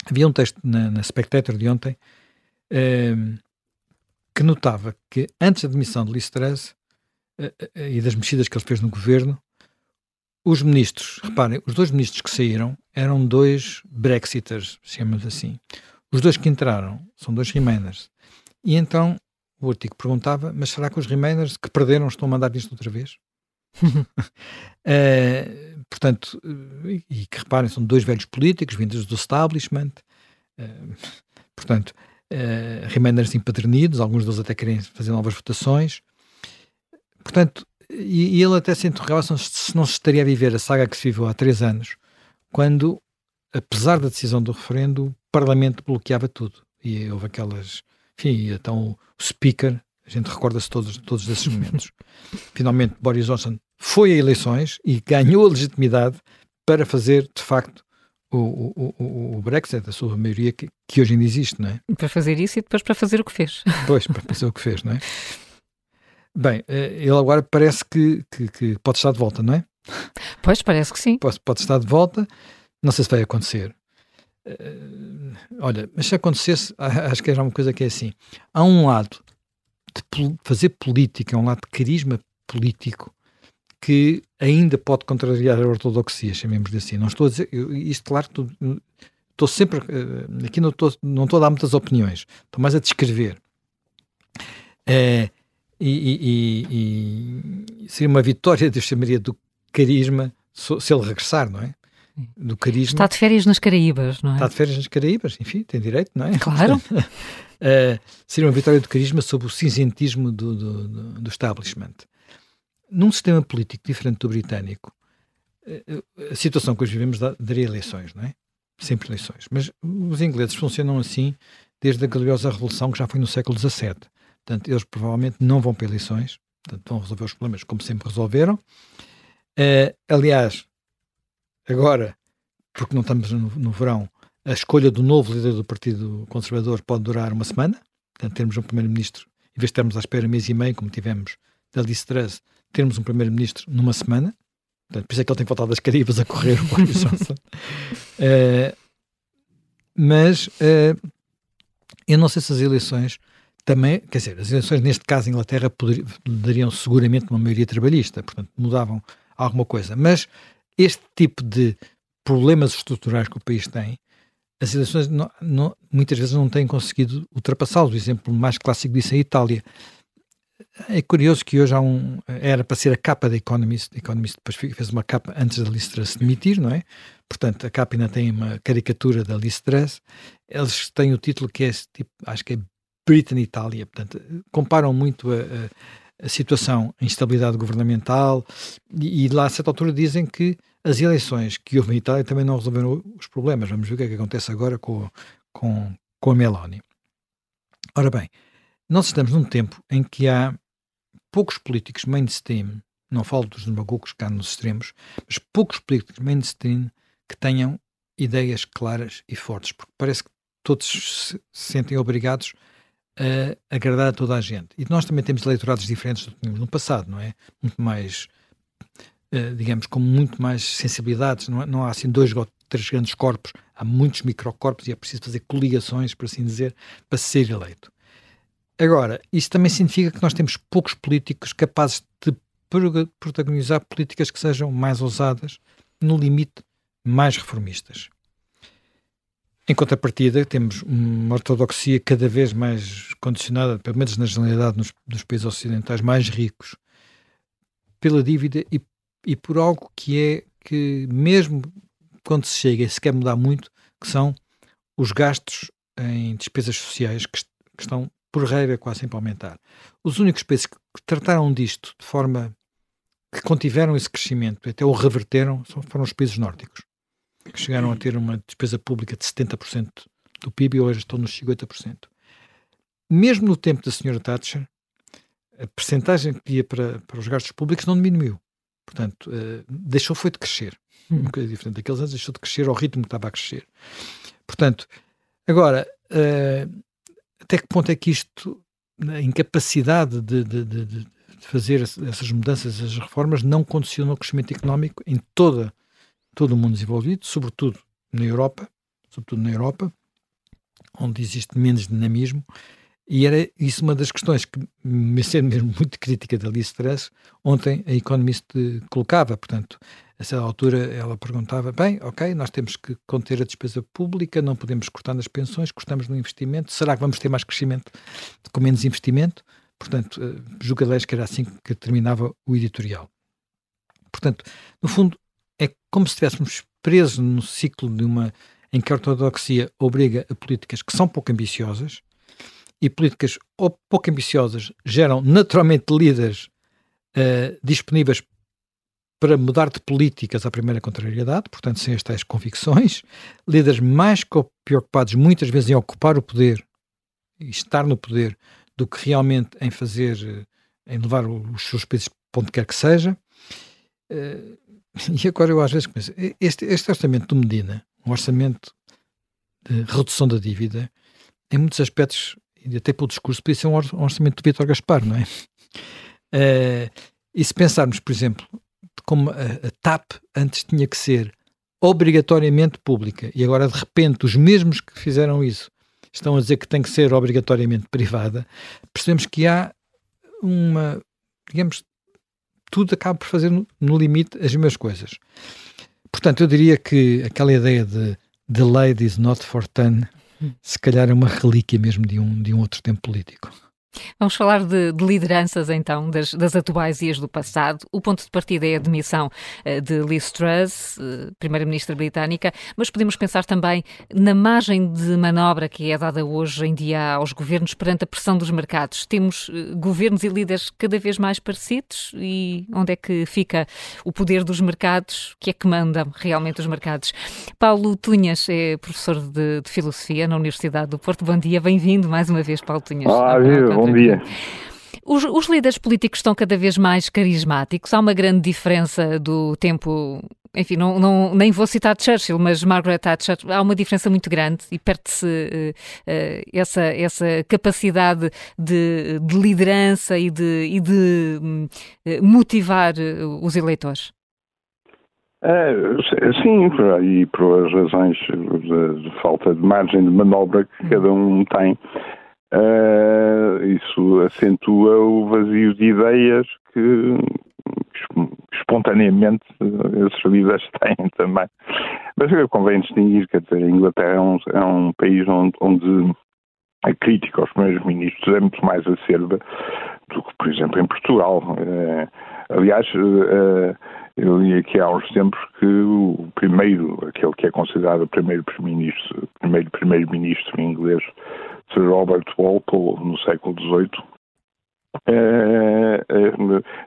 Havia um texto na, na Spectator de ontem uh, que notava que antes da demissão de Liz Truss uh, uh, e das mexidas que ele fez no governo, os ministros, reparem, os dois ministros que saíram eram dois Brexiters, chamamos assim. Os dois que entraram são dois Remainers. E então o artigo perguntava: mas será que os Remainers que perderam estão a mandar isto outra vez? uh, portanto, e que reparem, são dois velhos políticos vindos do establishment, uh, portanto, uh, Remainers alguns deles até querem fazer novas votações. Portanto, e, e ele até se interrogava se não se estaria a viver a saga que se viveu há três anos, quando, apesar da decisão do referendo, o Parlamento bloqueava tudo. E houve aquelas. Enfim, então o Speaker, a gente recorda-se todos, todos desses momentos. Finalmente, Boris Johnson foi a eleições e ganhou a legitimidade para fazer, de facto, o, o, o, o Brexit, a sua maioria que, que, hoje ainda existe, não é? Para fazer isso e depois para fazer o que fez. Pois, para fazer o que fez, não é? Bem, eh, ele agora parece que, que, que, pode estar de volta, não é? Pois, parece que sim. Pode, pode estar de volta, não sei se vai acontecer. Uh, olha, mas se acontecesse, acho que era uma coisa que é assim: há um lado de fazer política, um lado de carisma político que ainda pode contrariar a ortodoxia, chamemos-lhe assim. Não estou a dizer, eu, isto claro, estou, estou sempre, uh, aqui não estou, não estou a dar muitas opiniões, estou mais a descrever. Uh, e, e, e, seria uma vitória, eu chamaria, do carisma, se ele regressar, não é? Do carisma. Está de férias nas Caraíbas, não é? Está de férias nas Caraíbas, enfim, tem direito, não é? Claro. uh, seria uma vitória do carisma sobre o cinzentismo do, do, do, do establishment. Num sistema político diferente do britânico, uh, a situação que hoje vivemos daria eleições, não é? Sempre eleições. Mas os ingleses funcionam assim desde a gloriosa Revolução, que já foi no século XVII. Portanto, eles provavelmente não vão para eleições, portanto, vão resolver os problemas como sempre resolveram. Uh, aliás, agora, porque não estamos no, no, verão, a escolha do novo líder do Partido Conservador pode durar uma semana. Portanto, termos um primeiro-ministro, em vez de termos à espera mês e meio, como tivemos da Liz Truss, termos um primeiro-ministro numa semana. Portanto, por isso é que ele tem voltado das Caribas a correr o Boris Johnson. uh, mas uh, eu não sei se as eleições também, quer dizer, as eleições neste caso em Inglaterra poderiam, dariam seguramente uma maioria trabalhista, portanto mudavam alguma coisa. Mas este tipo de problemas estruturais que o país tem, as eleições não, não, muitas vezes não têm conseguido ultrapassá-los. O exemplo mais clássico disso é a Itália. É curioso que hoje há um. Era para ser a capa da Economist, Economist depois fez uma capa antes da Liz Truss demitir, não é? Portanto, a capa ainda tem uma caricatura da Liz. Eles têm o título que é tipo, acho que é Britain Itália. Portanto, comparam muito a, a, a situação, a instabilidade governamental, e, e, lá a certa altura dizem que as eleições que houve em Itália também não resolveram os problemas. Vamos ver o que é que acontece agora com, com, com a Meloni. Ora bem, nós estamos num tempo em que há poucos políticos mainstream, não falo dos demagogos cá nos extremos, mas poucos políticos mainstream que tenham ideias claras e fortes, porque parece que todos se sentem obrigados a agradar a toda a gente. E nós também temos eleitorados diferentes do que tínhamos no passado, não é? Muito mais, uh, digamos, com muito mais sensibilidades. Não, é? não há assim dois ou três grandes corpos, há muitos microcorpos e é preciso fazer coligações, por assim dizer, para ser eleito. Agora, isso também significa que nós temos poucos políticos capazes de protagonizar políticas que sejam mais ousadas, no limite, mais reformistas. Em contrapartida, temos uma ortodoxia cada vez mais condicionada, pelo menos na generalidade nos, nos países ocidentais mais ricos, pela dívida e, e por algo que é que, mesmo quando se chega e se quer mudar muito, que são os gastos em despesas sociais que, que estão, por regra, quase sempre a aumentar. Os únicos países que trataram disto de forma que contiveram esse crescimento, até o reverteram, foram os países nórdicos que chegaram a ter uma despesa pública de 70% do PIB e hoje estão nos 50%. Mesmo no tempo da senhora Thatcher, a percentagem que ia para, para os gastos públicos não diminuiu. Portanto, uh, deixou foi de crescer. Hum. Uma coisa diferente. Daqueles anos deixou de crescer ao ritmo que estava a crescer. Portanto, agora, uh, até que ponto é que isto, a incapacidade de, de, de, de fazer essas mudanças, essas reformas, não condicionou o crescimento económico em toda, todo o mundo desenvolvido, sobretudo na Europa, sobretudo na Europa, onde existe menos dinamismo, e era isso uma das questões que, me sendo mesmo muito crítica da Liz Truss, ontem a Economist colocava, portanto, a certa altura ela perguntava, bem, ok, nós temos que conter a despesa pública, não podemos cortar nas pensões, cortamos no investimento, será que vamos ter mais crescimento com menos investimento? Portanto, uh, julgo que era assim que terminava o editorial. Portanto, no fundo, é como se estivéssemos presos no ciclo de uma em que a ortodoxia obriga a políticas que são pouco ambiciosas e políticas pouco ambiciosas geram naturalmente líderes uh, disponíveis para mudar de políticas à primeira contrariedade, portanto, sem as tais convicções, líderes mais preocupados muitas vezes em ocupar o poder e estar no poder do que realmente em fazer, em levar os seus países para onde quer que seja. Uh, e agora eu às vezes penso, este, este orçamento de Medina, um orçamento de redução da dívida, em muitos aspectos, e até pelo discurso, podia ser um orçamento de Vítor Gaspar, não é? Uh, e se pensarmos, por exemplo, como a, a TAP antes tinha que ser obrigatoriamente pública e agora de repente os mesmos que fizeram isso estão a dizer que tem que ser obrigatoriamente privada, percebemos que há uma, digamos, tudo acaba por fazer no, no limite as mesmas coisas. Portanto, eu diria que aquela ideia de delayed is not for done, hum. se calhar é uma relíquia mesmo de um, de um outro tempo político. Vamos falar de, de lideranças, então, das, das atuais e as do passado. O ponto de partida é a demissão uh, de Liz Truss, uh, primeira-ministra britânica, mas podemos pensar também na margem de manobra que é dada hoje em dia aos governos perante a pressão dos mercados. Temos uh, governos e líderes cada vez mais parecidos e onde é que fica o poder dos mercados? que é que manda realmente os mercados? Paulo Tunhas é professor de, de Filosofia na Universidade do Porto. Bom dia, bem-vindo mais uma vez, Paulo Tunhas. Olá, viva, bom dia. Os, os, líderes políticos estão cada vez mais carismáticos. Há uma grande diferença do tempo. Enfim, não, não, nem vou citar Churchill, mas Margaret Thatcher. Há uma diferença muito grande e perde-se uh, uh, essa, essa capacidade de, de liderança e de, e de uh, motivar os eleitores. É, sim, e por as razões de, de, falta de margem de manobra que cada um tem Uh, isso acentua o vazio de ideias que, espontaneamente esses líderes têm também. Mas convém distinguir, quer dizer, a Inglaterra é um, é um país onde, onde a crítica aos primeiros ministros é muito mais acerba do que, por exemplo, em Portugal. Uh, aliás, uh, eu li aqui há uns tempos que o primeiro, aquele que é considerado o primeiro primeiro-ministro, primeiro primeiro-ministro inglês, Sir Robert Walpole, no século XVIII, é, é,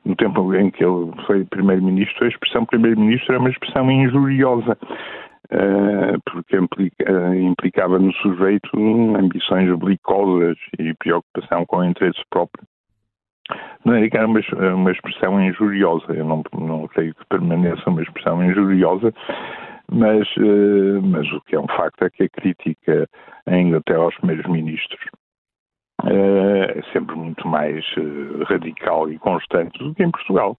no tempo em que ele foi primeiro-ministro, a expressão primeiro-ministro era uma expressão injuriosa, é, porque implica, implicava no sujeito ambições belicosas e preocupação com o interesse próprio. Não é que era uma, uma expressão injuriosa, eu não, não creio que permaneça uma expressão injuriosa, mas, uh, mas o que é um facto é que a crítica ainda até aos primeiros ministros uh, é sempre muito mais uh, radical e constante do que em Portugal.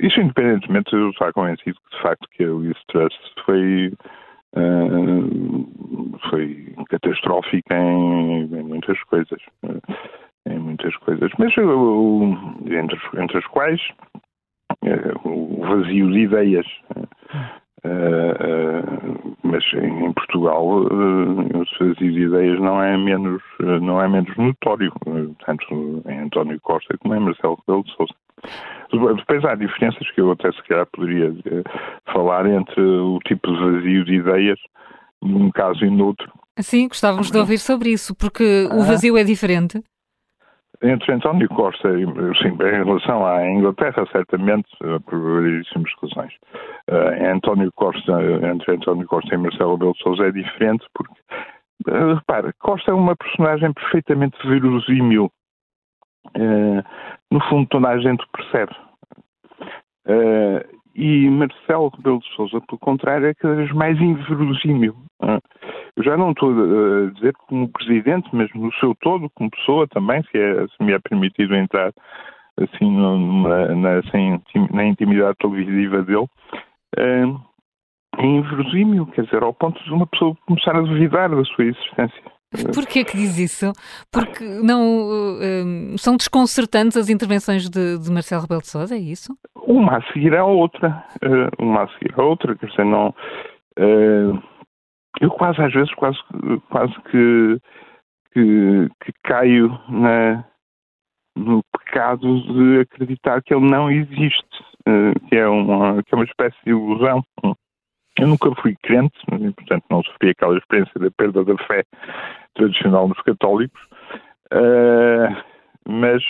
isso independentemente de eu estar convencido que de facto que a Liz foi foi catastrófica em, em muitas coisas em muitas coisas mas entre, entre as quais o vazio de ideias Uh, mas em, Portugal uh, as ideias não é menos não é menos notório. Tanto em António Costa como em Marcelo Rebelo de Sousa. Depois há diferenças que eu até se calhar poderia falar entre o tipo de vazio de ideias num caso e no outro Sim, gostávamos de ouvir sobre isso, porque o ah. vazio é diferente entre António Costa e, sim, em relação à Inglaterra, certamente, por variedíssimas razões. Uh, António Costa, entre António Costa e Marcelo Rebelo de Sousa é diferente porque, uh, repara, Costa é uma personagem perfeitamente verosímil. no fundo, toda a gente percebe. e Marcelo Rebelo de Sousa, pelo contrário, é cada vez mais inverosímil. Eu já não estou a dizer como presidente, mas no seu todo, como pessoa também, se, é, se me é permitido entrar assim numa, na, assim, na intimidade televisiva dele, é, é inverosímil, quer dizer, ao ponto de uma pessoa começar a duvidar da sua existência. Porquê que diz isso? Porque não um, são desconcertantes as intervenções de, de Marcelo Rebelo de Sousa, é isso? Uma a seguir à outra, uma a seguir à outra, quer dizer, não. Uh, eu quase às vezes quase, quase que, que, que caio na, no pecado de acreditar que ele não existe, uh, que, é uma, que é uma espécie de ilusão. Eu nunca fui crente, e, portanto não sofri aquela experiência da perda da fé tradicional dos católicos, uh, mas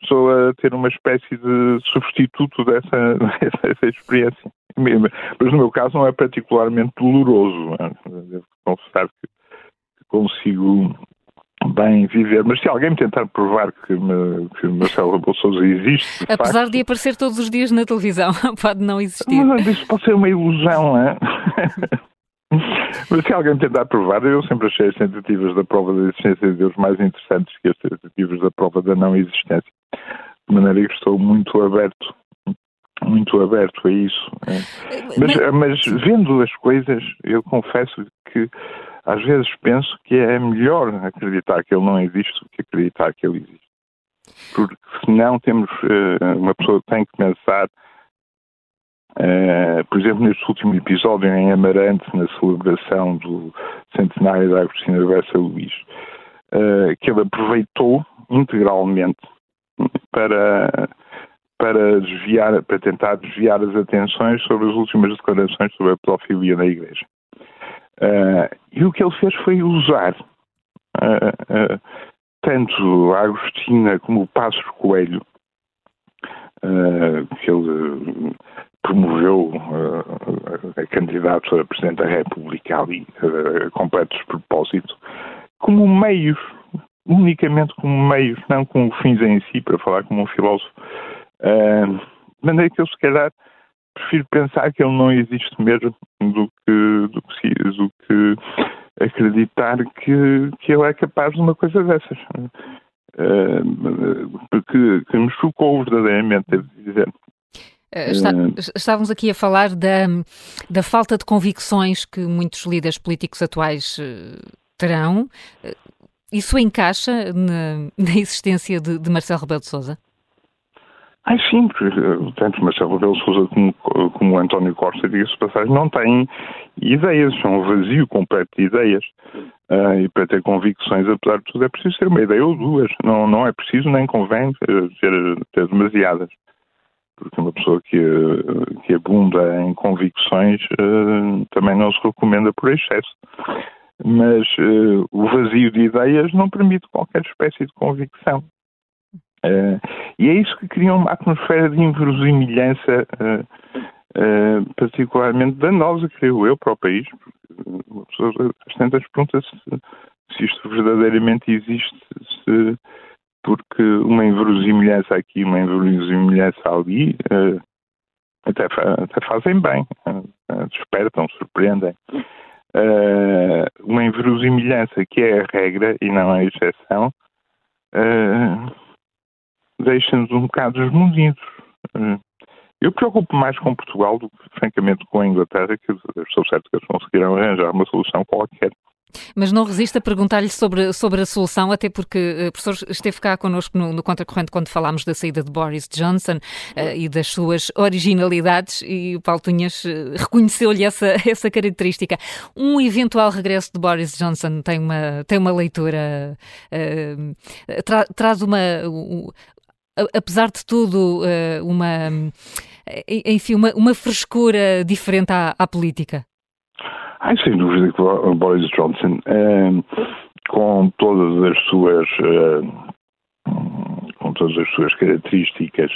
uh, estou a ter uma espécie de substituto dessa, dessa experiência. Mas no meu caso não é particularmente doloroso. É? Devo confessar que consigo bem viver. Mas se alguém me tentar provar que, me, que Marcelo Rebelo Sousa existe... Apesar facto, de aparecer todos os dias na televisão, pode não existir. Mas isso pode ser uma ilusão, é? Mas se alguém tentar provar, eu sempre achei as tentativas da prova da existência de Deus mais interessantes que as tentativas da prova da não existência. De maneira que estou muito aberto muito aberto a isso. Mas, mas, vendo as coisas, eu confesso que às vezes penso que é melhor acreditar que ele não existe do que acreditar que ele existe. Porque senão temos, uh, uma pessoa tem que pensar, uh, por exemplo, neste último episódio em Amarante, na celebração do centenário da Agostina Bessa Luís, uh, que ele aproveitou integralmente para para desviar, para tentar desviar as atenções sobre as últimas declarações sobre a pedofilia na Igreja. Uh, e o que ele fez foi usar tanto a Agostina como o Passos Coelho, que ele promoveu a candidato a Presidente da República ali, a completo despropósito, como meios, unicamente como meios, não como fins em si, para falar como um filósofo. de maneira que eu, se calhar, prefiro pensar que ele não existe mesmo do que, do que, do que acreditar que, que ele é capaz de uma coisa dessas. Uh, que, que me chocou verdadeiramente, devo dizer. Eh, está, estávamos aqui a falar da, da falta de convicções que muitos líderes políticos atuais terão. Isso encaixa na, na existência de, de Marcelo Rebelo de Sousa? Ai sim, porque eh, tanto Marcelo Rebelo Sousa como, como António Costa, diga-se passagem, não têm ideias, são um vazio completo de ideias. Uh, e para ter convicções, apesar de tudo, é preciso ter uma ideia ou duas. Não, não é preciso nem convém eh, ter, ter demasiadas. Porque uma pessoa que, que abunda em convicções uh, também não se recomenda por excesso. Mas uh, o vazio de ideias não permite qualquer espécie de convicção. Uh, e é isso que cria uma atmosfera de inverosimilhança particularmente danosa, creio eu, para o país. Uma pessoa às tantas pergunta-se se isto verdadeiramente existe, se, porque uma inverosimilhança aqui, uma inverosimilhança ali, até, até fazem bem, despertam, surpreendem. uma inverosimilhança que é a regra e não a exceção, deixa-nos um bocado desmunidos. Eh, eu preocupo mais com Portugal do que, francamente, com a Inglaterra, que estou certo que eles conseguirão arranjar uma solução qualquer. Mas não resiste a perguntar-lhe sobre, sobre a solução, até porque uh, o professor esteve cá connosco no, no Contracorrente quando falámos da saída de Boris Johnson uh, e das suas originalidades e o Paulo Tunhas uh, reconheceu-lhe essa, essa característica. Um eventual regresso de Boris Johnson tem uma, tem uma leitura, tra, traz uma, apesar de tudo, eh, uma, enfim, uma, uma frescura diferente à, à política? Ai, sem dúvida que Boris Johnson, eh, com todas as suas eh, com todas as suas características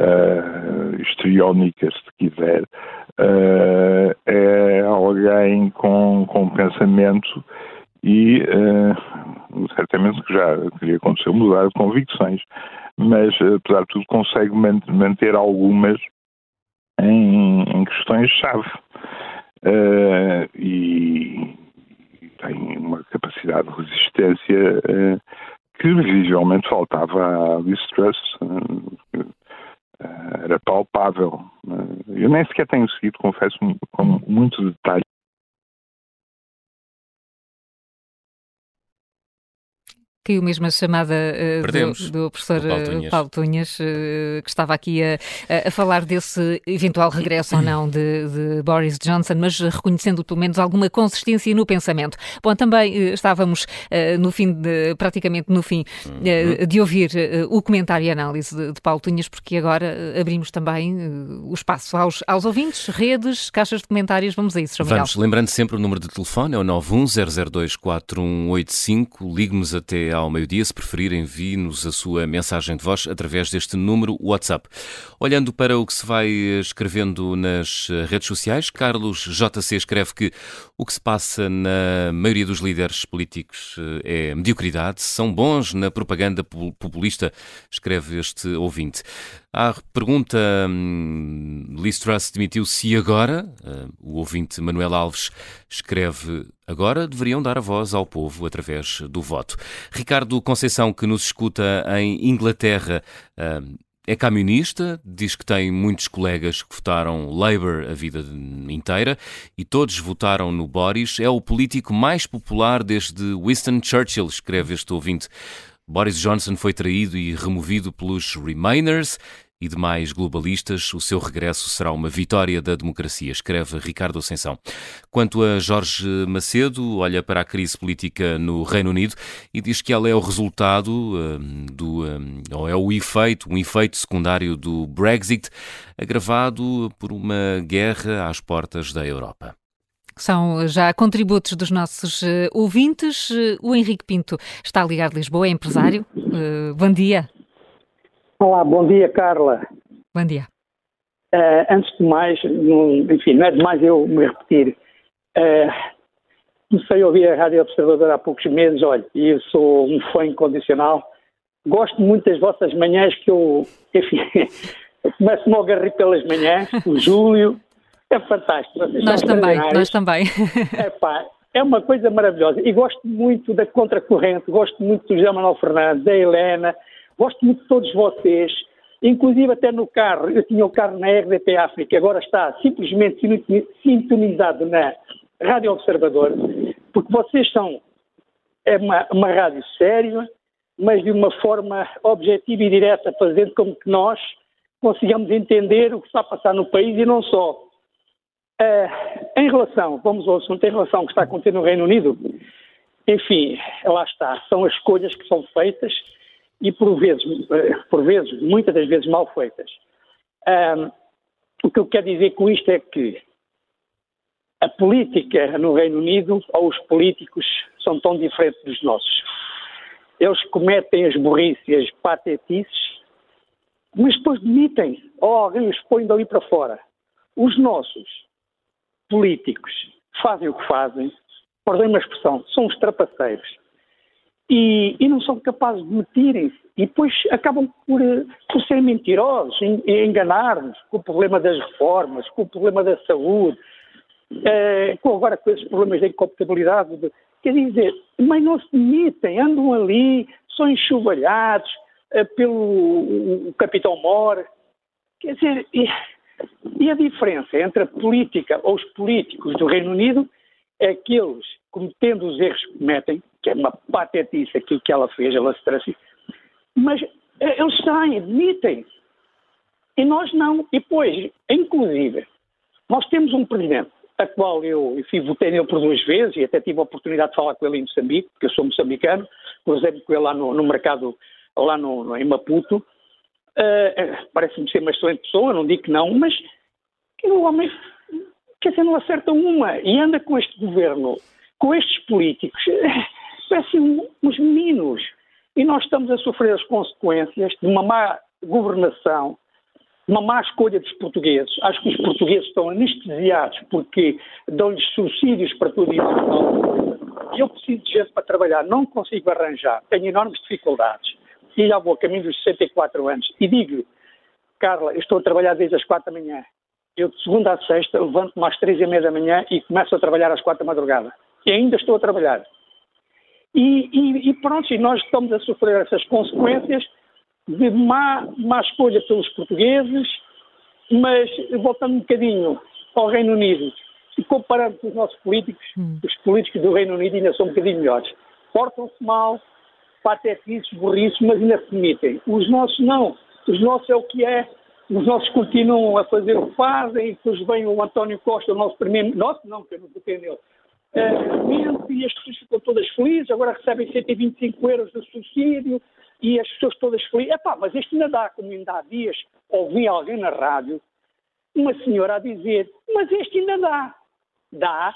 uh, histriónicas, se quiser, uh, é alguém com, com pensamento e uh, certamente que já teria acontecido mudar de convicções, mas apesar de tudo consegue manter algumas em, em questões-chave. Uh, e tem uma capacidade de resistência uh, que visivelmente faltava à Liz Truss, uh, era palpável. eu nem sequer tenho seguido, confesso, com muito detalhe caiu mesmo a chamada uh, do, do, professor Paulo Tunhas, Paulo Tunhas uh, que estava aqui a, a, falar desse eventual regresso ou não de, de, Boris Johnson, mas reconhecendo pelo menos alguma consistência no pensamento. Bom, também estávamos no fim, de, praticamente no fim, uhum. de ouvir o comentário e análise de, de, Paulo Tunhas, porque agora abrimos também o espaço aos, aos ouvintes, redes, caixas de comentários. Vamos a isso, João Vamos, lembrando sempre o número de telefone, é o 910024185, ligue-nos até ao meio-dia. Se preferir, envie-nos a sua mensagem de voz através deste número WhatsApp. Olhando para o que se vai escrevendo nas redes sociais, Carlos JC escreve que o que se passa na maioria dos líderes políticos eh, é mediocridade, são bons na propaganda populista, escreve este ouvinte. À pergunta, hum, Liz Truss demitiu-se agora? Uh, o ouvinte Manuel Alves escreve agora deveriam dar a voz ao povo através do voto. Ricardo Conceição, que nos escuta em Inglaterra, uh, é camionista, diz que tem muitos colegas que votaram Labour a vida inteira e todos votaram no Boris. É o político mais popular desde Winston Churchill, escreve este ouvinte. Boris Johnson foi traído e removido pelos Remainers e demais globalistas, o seu regresso será uma vitória da democracia, escreve Ricardo Ascensão. Quanto a Jorge Macedo, olha para a crise política no Reino Unido e diz que ela é o resultado um, do, um, ou é o efeito, um efeito secundário do Brexit, agravado por uma guerra às portas da Europa. São já contributos dos nossos uh, ouvintes. Uh, o Henrique Pinto está ligado a Lisboa, é empresário. Uh, bom dia. Olá, bom dia, Carla. Bom dia. antes de mais, enfim, não é demais eu me repetir. comecei a ouvir a Rádio Observador há poucos meses, olha, e eu sou um fã incondicional. Gosto muito das vossas manhãs que eu, enfim, começo logo a rir pelas manhãs, o Júlio, é fantástico. Vocês nós também, nós também. É pá, é uma coisa maravilhosa. E gosto muito da Contracorrente, gosto muito do José Manuel Fernandes, da Helena, gosto muito de todos vocês. Inclusive até no carro, eu tinha o carro na RDP África, agora está simplesmente sintonizado na Rádio Observador, porque vocês são é uma, uma rádio séria, mas de uma forma objetiva e direta, fazendo com que nós consigamos entender o que está a passar no país e não só. Uh, em relação, vamos ao assunto, em relação ao que está acontecendo no Reino Unido, enfim, lá está, são as escolhas que são feitas e por vezes, uh, por vezes, muitas das vezes mal feitas. O que eu quero dizer com isto é que a política no Reino Unido, ou os políticos, são tão diferentes dos nossos. Eles cometem as burrices as patetices, mas depois demitem, ou alguém os põe dali para fora. Os nossos políticos fazem o que fazem, perdão uma expressão, são os trapaceiros. E, e, não são capazes de metirem-se e depois acabam por, eh, por ser mentirosos, enganar-nos com o problema das reformas, com o problema da saúde, eh, com agora com esses problemas da incompatibilidade. De, quer dizer, mas não se demitem, andam ali, são enxovalhados eh, pelo capitão Mor. Quer dizer, e a diferença entre a política ou os políticos do Reino Unido é que eles, cometendo os erros que cometem, que é uma patetice aquilo que ela fez, ela se trouxe, mas eh, eles saem, admitem. E nós não. E depois, inclusive, nós temos um presidente, a qual eu, enfim, votei nele por duas vezes e até tive a oportunidade de falar com ele em Moçambique, porque eu sou moçambicano, cruzei-me com ele lá no, no mercado, lá no, no, em Maputo, Uh, Parece-me ser uma excelente pessoa, não digo que não, mas que o homem, quer dizer, não acerta uma e anda com este governo, com estes políticos, parecem uns meninos. E nós estamos a sofrer as consequências de uma má governação, uma má escolha dos portugueses. Acho que os portugueses estão anestesiados porque dão-lhes subsídios para tudo isso. Eu preciso de gente para trabalhar, não consigo arranjar, tenho enormes dificuldades. E já vou a caminho dos 64 anos. E digo-lhe, Carla, eu estou a trabalhar desde as 4 da manhã. Eu de segunda a sexta levanto-me às 3 e meia da manhã e começo a trabalhar às 4 da madrugada. E ainda estou a trabalhar. E, e, e pronto, e nós estamos a sofrer essas consequências de má, má escolha pelos portugueses, mas voltando um bocadinho ao Reino Unido, e comparando com os nossos políticos, hum. os políticos do Reino Unido ainda são um bocadinho melhores. Portam-se mal, patetices, burrice, mas ainda permitem. Os nossos não. Os nossos é o que é. Os nossos continuam a fazer o que fazem, depois vem o António Costa, o nosso primeiro... Nosso não, que eu não votei nele. Uh, e as pessoas ficam todas felizes, agora recebem 125 euros de subsídio, e as pessoas todas felizes. Epá, mas isto ainda dá, como ainda há dias, ouvi alguém na rádio, uma senhora a dizer, mas este ainda dá. Dá,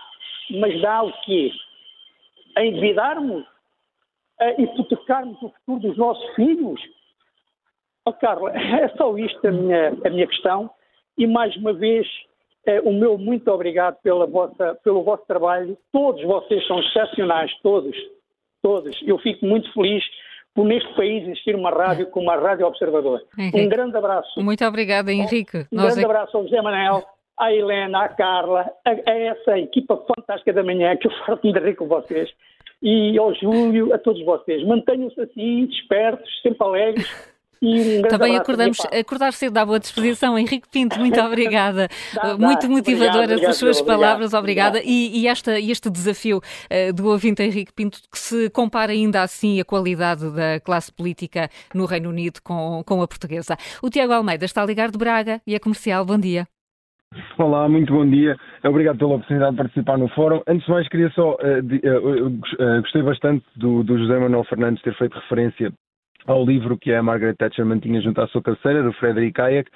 mas dá o quê? A endividarmos? A hipotecarmos o futuro dos nossos filhos? Oh, Carla, é só isto a minha, a minha questão. E mais uma vez, eh, o meu muito obrigado pela vossa, pelo vosso trabalho. Todos vocês são excepcionais, todos, todos. Eu fico muito feliz por neste país existir uma rádio como a Rádio Observador. Henrique. Um grande abraço. Muito obrigada, Henrique. Um Nós grande é... abraço ao José Manel, à Helena, à Carla, a, a, essa equipa fantástica da manhã que eu farto-me de rir com vocês, e ao Júlio, a todos vocês. Mantenham-se assim, despertos, sempre alegres um Também acordamos, acordar cedo à boa disposição. Henrique Pinto, muito obrigada. dá, muito dá. motivadoras obrigado, as suas obrigado, palavras, obrigada. E, e esta, este desafio uh, do ouvinte Henrique Pinto, que se compara ainda assim a qualidade da classe política no Reino Unido com, com a portuguesa. O Tiago Almeida está a ligar de Braga e é comercial. Bom dia. Olá, muito bom dia. Obrigado pela oportunidade de participar no fórum. Antes de mais, queria só. Uh, de, uh, gostei bastante do, do José Manuel Fernandes ter feito referência ao livro que a Margaret Thatcher mantinha junto à sua cabeceira, do Frederick Hayek.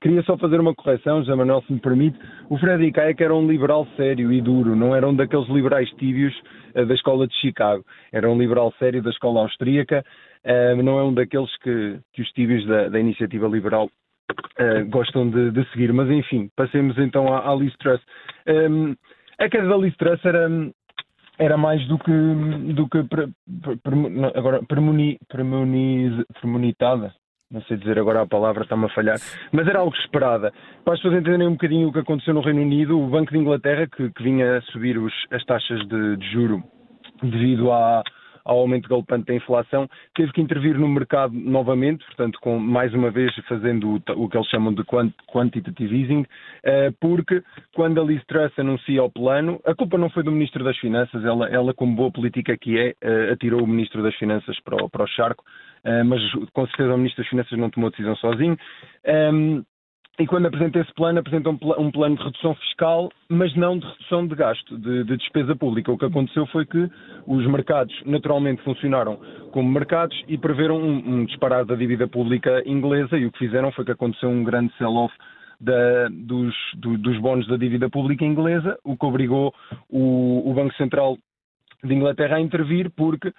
Queria só fazer uma correção, José Manuel, se me permite. O Frederick Hayek era um liberal sério e duro, não era um daqueles liberais tíbios uh, da escola de Chicago. Era um liberal sério da escola austríaca, uh, não é um daqueles que, que os tíbios da, da iniciativa liberal uh, gostam de, de, seguir. Mas, enfim, passemos então à, à Liz Truss. Um, a queda da Liz Truss era, era mais do que, do que pre, pre, agora, premoni, premoniz, premonitada. Não sei dizer agora a palavra, está-me a falhar. Mas era algo esperada. Para as pessoas entenderem um bocadinho o que aconteceu no Reino Unido, o Banco de Inglaterra, que, que vinha a subir os, as taxas de, de juro devido à, ao aumento galopante da inflação, teve que intervir no mercado novamente, portanto, com, mais uma vez fazendo o, o que eles chamam de quantitative easing, uh, porque quando a Liz Truss anuncia o plano, a culpa não foi do Ministro das Finanças, ela, ela como boa política que é, uh, atirou o Ministro das Finanças para o, para o charco, uh, mas com certeza o Ministro das Finanças não tomou decisão sozinho. Um, ehm, e quando apresenta esse plano, apresenta um, pl um, plano de redução fiscal, mas não de redução de gasto, de, de, despesa pública. O que aconteceu foi que os mercados naturalmente funcionaram como mercados e preveram um, um disparar da dívida pública inglesa e o que fizeram foi que aconteceu um grande sell-off dos, do, dos bónus da dívida pública inglesa, o que obrigou o, o Banco Central de Inglaterra a intervir porque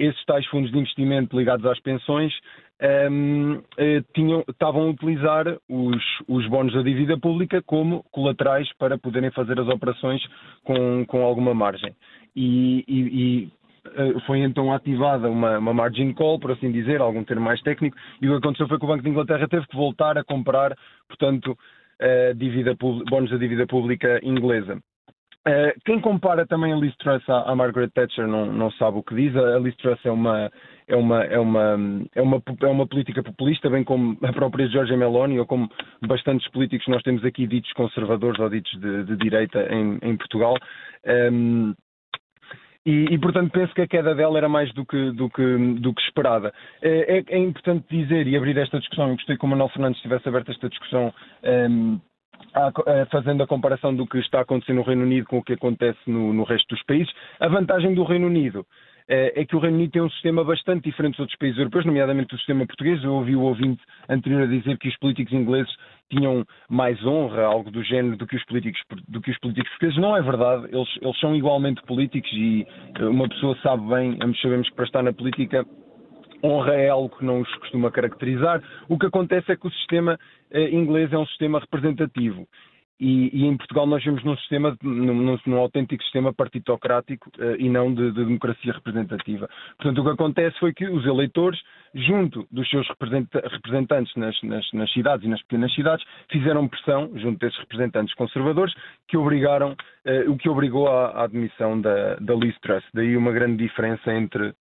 esses tais fundos de investimento ligados às pensões um, ehm, eh, tinham, estavam a utilizar os, os bónus da dívida pública como colaterais para poderem fazer as operações com, com alguma margem. E, e, e eh, foi então ativada uma, uma, margin call, por assim dizer, algum termo mais técnico, e o que aconteceu foi que o Banco de Inglaterra teve que voltar a comprar, portanto, uh, dívida, bónus da dívida pública inglesa. Uh, quem compara também a Liz Truss à, à, Margaret Thatcher não, não sabe o que diz. A Liz Truss é uma, é uma, é uma, é uma, é uma política populista, bem como a própria Giorgia Meloni, ou como bastantes políticos nós temos aqui ditos conservadores ou ditos de, de direita em, em Portugal. Um, ehm, e, e, portanto penso que a queda dela era mais do que, do que, do que esperada. É, é, é importante dizer e abrir esta discussão, eu gostei que o Manuel Fernandes tivesse aberto esta discussão um, ehm, fazendo a comparação do que está acontecendo no Reino Unido com o que acontece no, no resto dos países. A vantagem do Reino Unido é, é que o Reino Unido tem um sistema bastante diferente dos outros países europeus, nomeadamente o sistema português. Eu ouvi o ouvinte anterior a dizer que os políticos ingleses tinham mais honra, algo do género, do que os políticos, do que os políticos portugueses. Não é verdade. Eles, eles são igualmente políticos e uma pessoa sabe bem, ambos sabemos que para estar na política honra é algo que não os costuma caracterizar. O que acontece é que o sistema eh, inglês é um sistema representativo e, e, em Portugal nós vemos num sistema, num, num autêntico sistema partitocrático uh, e não de, de, democracia representativa. Portanto, o que acontece foi que os eleitores, junto dos seus representantes nas, nas, nas cidades e nas pequenas cidades, fizeram pressão junto desses representantes conservadores que obrigaram, uh, o que obrigou à, à admissão da, da Liz Truss. Daí uma grande diferença entre.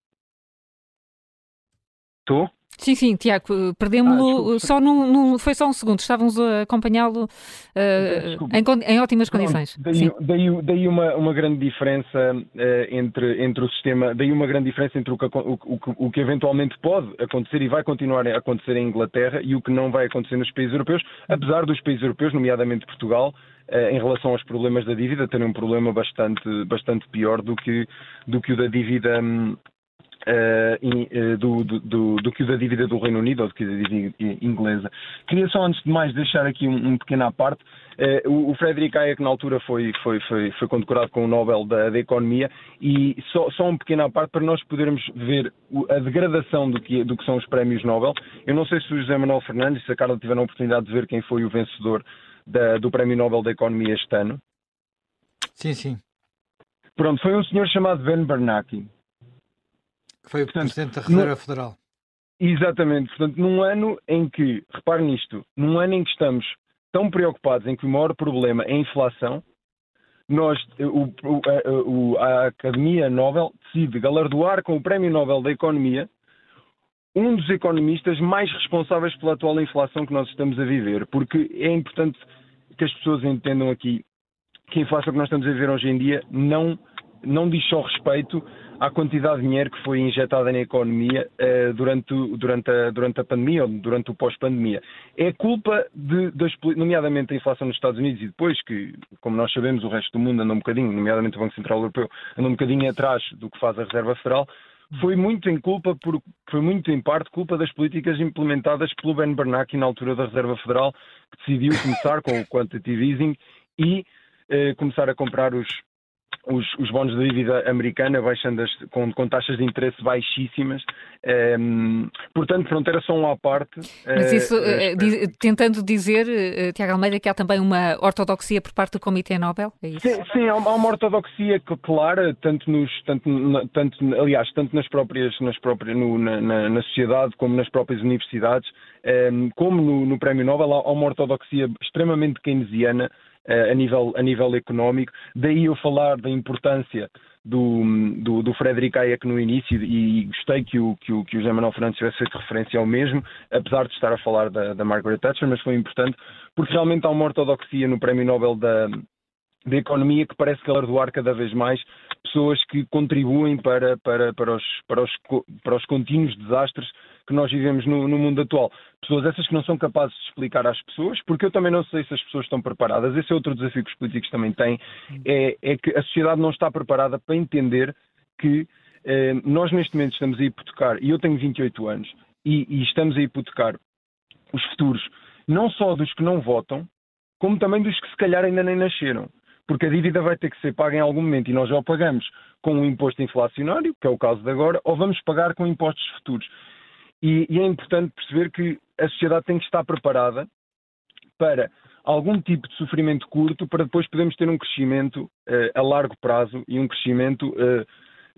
Estou? Sim, sim, Tiago, perdemos-lo ah, só num, num, foi só um segundo, estávamos a acompanhá-lo uh, em, em, ótimas condições. Daí, daí, daí, uma, uma grande diferença uh, entre, entre o sistema, daí uma grande diferença entre o que, o, o, o que eventualmente pode acontecer e vai continuar a acontecer em Inglaterra e o que não vai acontecer nos países europeus, apesar dos países europeus, nomeadamente Portugal, uh, em relação aos problemas da dívida, terem um problema bastante, bastante pior do que, do que o da dívida. Uh, do, do, do, que o da dívida do Reino Unido ou do que da dívida inglesa. Queria só, antes de mais, deixar aqui um, um pequeno à parte. Uh, o, o Frederick Hayek, na altura, foi, foi, foi, foi condecorado com o Nobel da, da Economia e só, só um pequeno à parte para nós podermos ver a degradação do que, do que são os prémios Nobel. Eu não sei se o José Manuel Fernandes e se a Carla tiveram a oportunidade de ver quem foi o vencedor da, do Prémio Nobel da Economia este ano. Sim, sim. Pronto, foi um senhor chamado Ben Bernanke. Foi o Portanto, Presidente da Reserva no... Federal. Exatamente. Portanto, num ano em que, repare nisto, num ano em que estamos tão preocupados em que o maior problema é a inflação, nós, o, o, a, a Academia Nobel decide galardoar com o Prémio Nobel da Economia um dos economistas mais responsáveis pela atual inflação que nós estamos a viver, porque é importante que as pessoas entendam aqui que a inflação que nós estamos a viver hoje em dia não, não diz só respeito à quantidade de dinheiro que foi injetada na economia uh, durante, durante, a, durante a pandemia ou durante o pós-pandemia. É culpa, de, das, nomeadamente, da inflação nos Estados Unidos e depois que, como nós sabemos, o resto do mundo anda um bocadinho, nomeadamente o Banco Central Europeu, anda um bocadinho atrás do que faz a Reserva Federal, foi muito em culpa, por, foi muito em parte culpa das políticas implementadas pelo Ben Bernanke na altura da Reserva Federal, que decidiu começar com o quantitative easing e eh, começar a comprar os, os, os bónus de dívida americana baixando as, com, com, taxas de interesse baixíssimas. Um, ehm, portanto, pronto, era só um à parte. Mas isso, uh, uh, tentando dizer, Tiago Almeida, que há também uma ortodoxia por parte do Comitê Nobel? É isso? Sim, sim, há uma ortodoxia clara, tanto nos, tanto, tanto, aliás, tanto nas próprias, nas próprias no, na, na, sociedade como nas próprias universidades, um, ehm, como no, no Prémio Nobel, há uma ortodoxia extremamente keynesiana a nível, a nível económico. Daí eu falar da importância do, do, do Frederic Hayek no início e gostei que o, que o, que o José Manuel Fernandes tivesse feito referência ao mesmo, apesar de estar a falar da, da Margaret Thatcher, mas foi importante porque realmente há uma ortodoxia no Prémio Nobel da, da Economia que parece galardoar cada vez mais pessoas que contribuem para, para, para, os, para, os, para os contínuos desastres que nós vivemos no, no, mundo atual. Pessoas essas que não são capazes de explicar às pessoas, porque eu também não sei se as pessoas estão preparadas. Esse é outro desafio que os políticos também têm, é, é que a sociedade não está preparada para entender que eh, nós neste momento estamos a hipotecar, e eu tenho 28 anos, e, e estamos a hipotecar os futuros, não só dos que não votam, como também dos que se calhar ainda nem nasceram porque a dívida vai ter que ser paga em algum momento e nós já o pagamos com um imposto inflacionário, que é o caso de agora, ou vamos pagar com impostos futuros. E, e é importante perceber que a sociedade tem que estar preparada para algum tipo de sofrimento curto para depois podermos ter um crescimento uh, a largo prazo e um crescimento uh,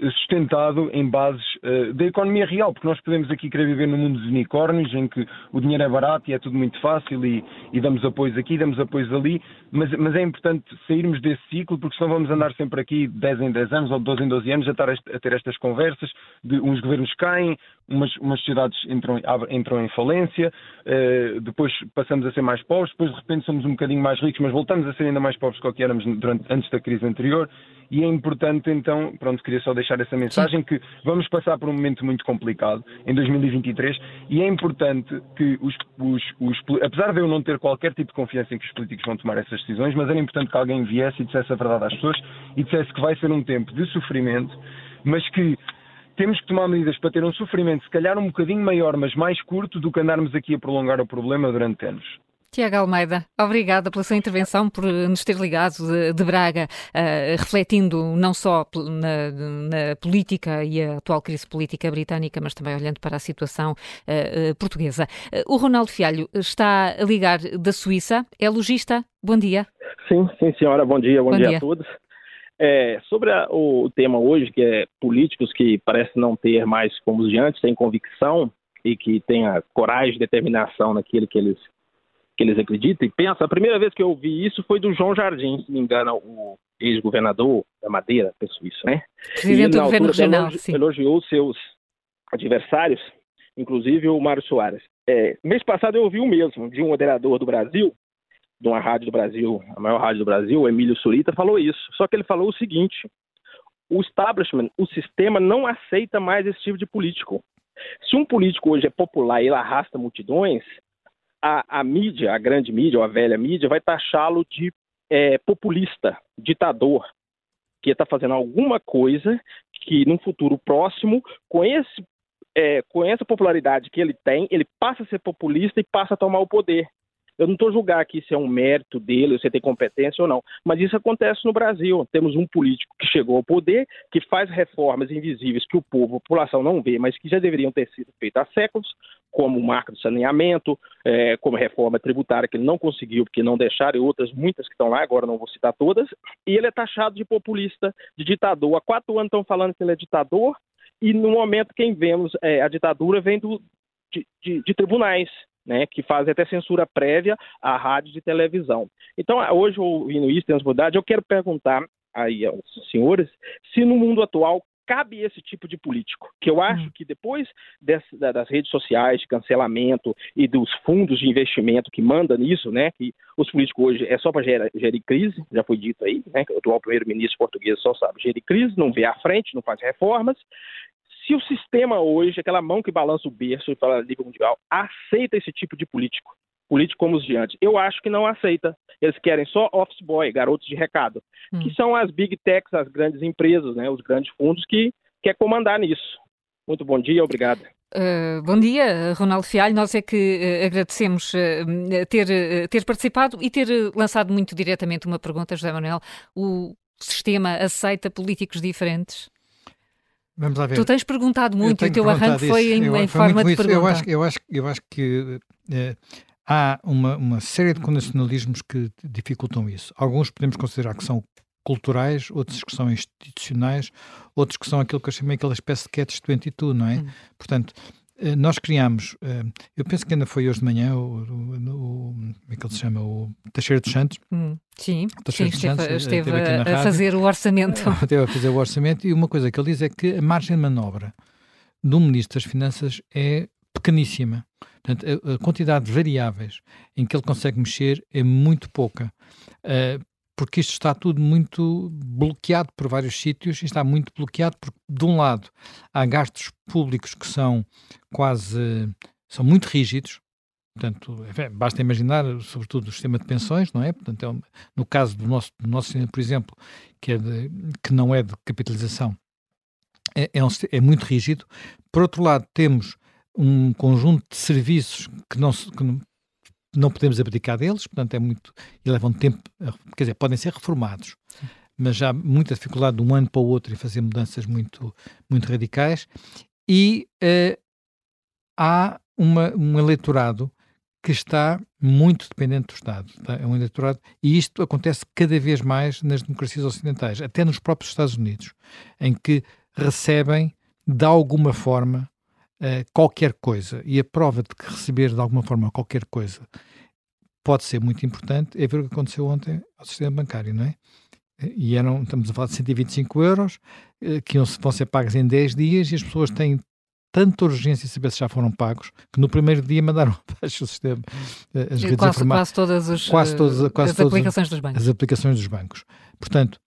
sustentado em bases uh, da economia real, porque nós podemos aqui querer viver num mundo de unicórnios em que o dinheiro é barato e é tudo muito fácil e, e damos apoios aqui, damos apoios ali, mas, mas, é importante sairmos desse ciclo, porque senão vamos andar sempre aqui 10 em 10 anos ou 12 em 12 anos a, estar a ter estas conversas, de uns governos caem, umas, umas sociedades entram, entram em falência, uh, depois passamos a ser mais pobres, depois de repente somos um bocadinho mais ricos, mas voltamos a ser ainda mais pobres do que éramos durante, antes da crise anterior. E é importante então, pronto, queria só deixar essa mensagem que vamos passar por um momento muito complicado em 2023 e é importante que os, os, os, apesar de eu não ter qualquer tipo de confiança em que os políticos vão tomar essas decisões, mas era importante que alguém viesse e dissesse a verdade às pessoas e dissesse que vai ser um tempo de sofrimento, mas que temos que tomar medidas para ter um sofrimento, se calhar um bocadinho maior, mas mais curto, do que andarmos aqui a prolongar o problema durante anos. Tiago Almeida, obrigada pela sua intervenção, por nos ter ligado de, de Braga, uh, refletindo não só na, na, política e a atual crise política britânica, mas também olhando para a situação uh, portuguesa. o Ronaldo Fialho está a ligar da Suíça, é logista. Bom dia. Sim, sim, senhora. Bom dia, bom, bom dia, dia, a todos. É, sobre a, o tema hoje, que é políticos que parecem não ter mais como os de antes, têm convicção e que têm a coragem, determinação naquilo que eles, que eles acreditam e pensam. A primeira vez que eu ouvi isso foi do João Jardim, se me engano, o ex-governador da Madeira, penso isso, né? Presidente do governo regional, elogi, sim. Elogiou seus adversários, inclusive o Mário Soares. É, mês passado eu ouvi o mesmo de um moderador do Brasil, de uma rádio do Brasil, a maior rádio do Brasil, o Emílio Surita, falou isso. Só que ele falou o seguinte: o establishment, o sistema não aceita mais esse tipo de político. Se um político hoje é popular e ele arrasta multidões, a, a mídia, a grande mídia, ou a velha mídia, vai taxá-lo de é, populista, ditador, que está fazendo alguma coisa que, num futuro próximo, com esse é, com essa popularidade que ele tem, ele passa a ser populista e passa a tomar o poder. Eu não estou julgar aqui se é um mérito dele, se tem competência ou não, mas isso acontece no Brasil. Temos um político que chegou ao poder, que faz reformas invisíveis que o povo, a população não vê, mas que já deveriam ter sido feitas há séculos, como o marco do saneamento, é, como a reforma tributária que ele não conseguiu porque não deixaram, e outras muitas que estão lá, agora não vou citar todas, e ele é taxado de populista, de ditador. Há quatro anos estão falando que ele é ditador, e no momento quem vemos é, a ditadura vem do, de, de, de tribunais, né, que fazem até censura prévia à rádio e televisão. Então, hoje, ouvindo isso, temos mudado, eu quero perguntar aí aos senhores se no mundo atual cabe esse tipo de político, que eu acho hum. que depois das redes sociais de cancelamento e dos fundos de investimento que mandam nisso, né, que os políticos hoje é só para gerar, gerar, crise, já foi dito aí, né, que o atual primeiro-ministro português só sabe gerir crise, não vê à frente, não faz reformas, se o sistema hoje, aquela mão que balança o berço e fala Liga Mundial, aceita esse tipo de político, político como os de antes, eu acho que não aceita. Eles querem só office boy, garotos de recado, hum. que são as big techs, as grandes empresas, né, os grandes fundos que quer comandar nisso. Muito bom dia, obrigado. Uh, bom dia, Ronaldo Fialho. Nós é que uh, agradecemos uh, ter, ter participado e ter lançado muito diretamente uma pergunta, José Manuel. O sistema aceita políticos diferentes? Vamos lá ver. Tu tens perguntado muito e o teu arranque foi em, em forma de pergunta. Eu acho, eu acho, eu acho que eh, há uma, uma série de condicionalismos que dificultam isso. Alguns podemos considerar que são culturais, outros que são institucionais, outros que são aquilo que eu chamei aquela espécie de catch 22, não é? Hum. Portanto, nós criámos, eh, eu penso que ainda foi hoje de manhã, o, o, como é que ele se chama? O Teixeira dos Santos. Hum, sim, Teixeira sim, Santos, esteve, esteve a, a, fazer o orçamento. Esteve a fazer o orçamento e uma coisa que ele diz é que a margem de manobra do Ministro das Finanças é pequeníssima. Portanto, a, a quantidade de variáveis em que ele consegue mexer é muito pouca. Uh, porque isto está tudo muito bloqueado por vários sítios e está muito bloqueado porque, de um lado, há gastos públicos que são quase, são muito rígidos, portanto, basta imaginar, sobretudo, o sistema de pensões, não é? Portanto, é no caso do nosso, do nosso sistema, por exemplo, que, é de, que não é de capitalização, é, é, um, é muito rígido. Por outro lado, temos um conjunto de serviços que não, que não, podemos abdicar deles, portanto é muito, e levam tempo, quer dizer, podem ser reformados, mas já muita dificuldade de um ano para o outro em fazer mudanças muito, muito radicais, e uh, há uma, um eleitorado que está muito dependente do Estado. Tá? É um eleitorado, e isto acontece cada vez mais nas democracias ocidentais, até nos próprios Estados Unidos, em que recebem, de alguma forma, uh, qualquer coisa. E a prova de que receber de alguma forma qualquer coisa pode ser muito importante é ver o que aconteceu ontem ao sistema bancário, não é? E eram, estamos a falar de 125 euros, uh, que vão ser pagos em 10 dias e as pessoas têm tanta urgência em saber se já foram pagos que no primeiro dia mandaram abaixo o sistema eh, as redes quase, quase todas, os, quase todas, quase as todas aplicações dos bancos. As aplicações dos bancos. Portanto,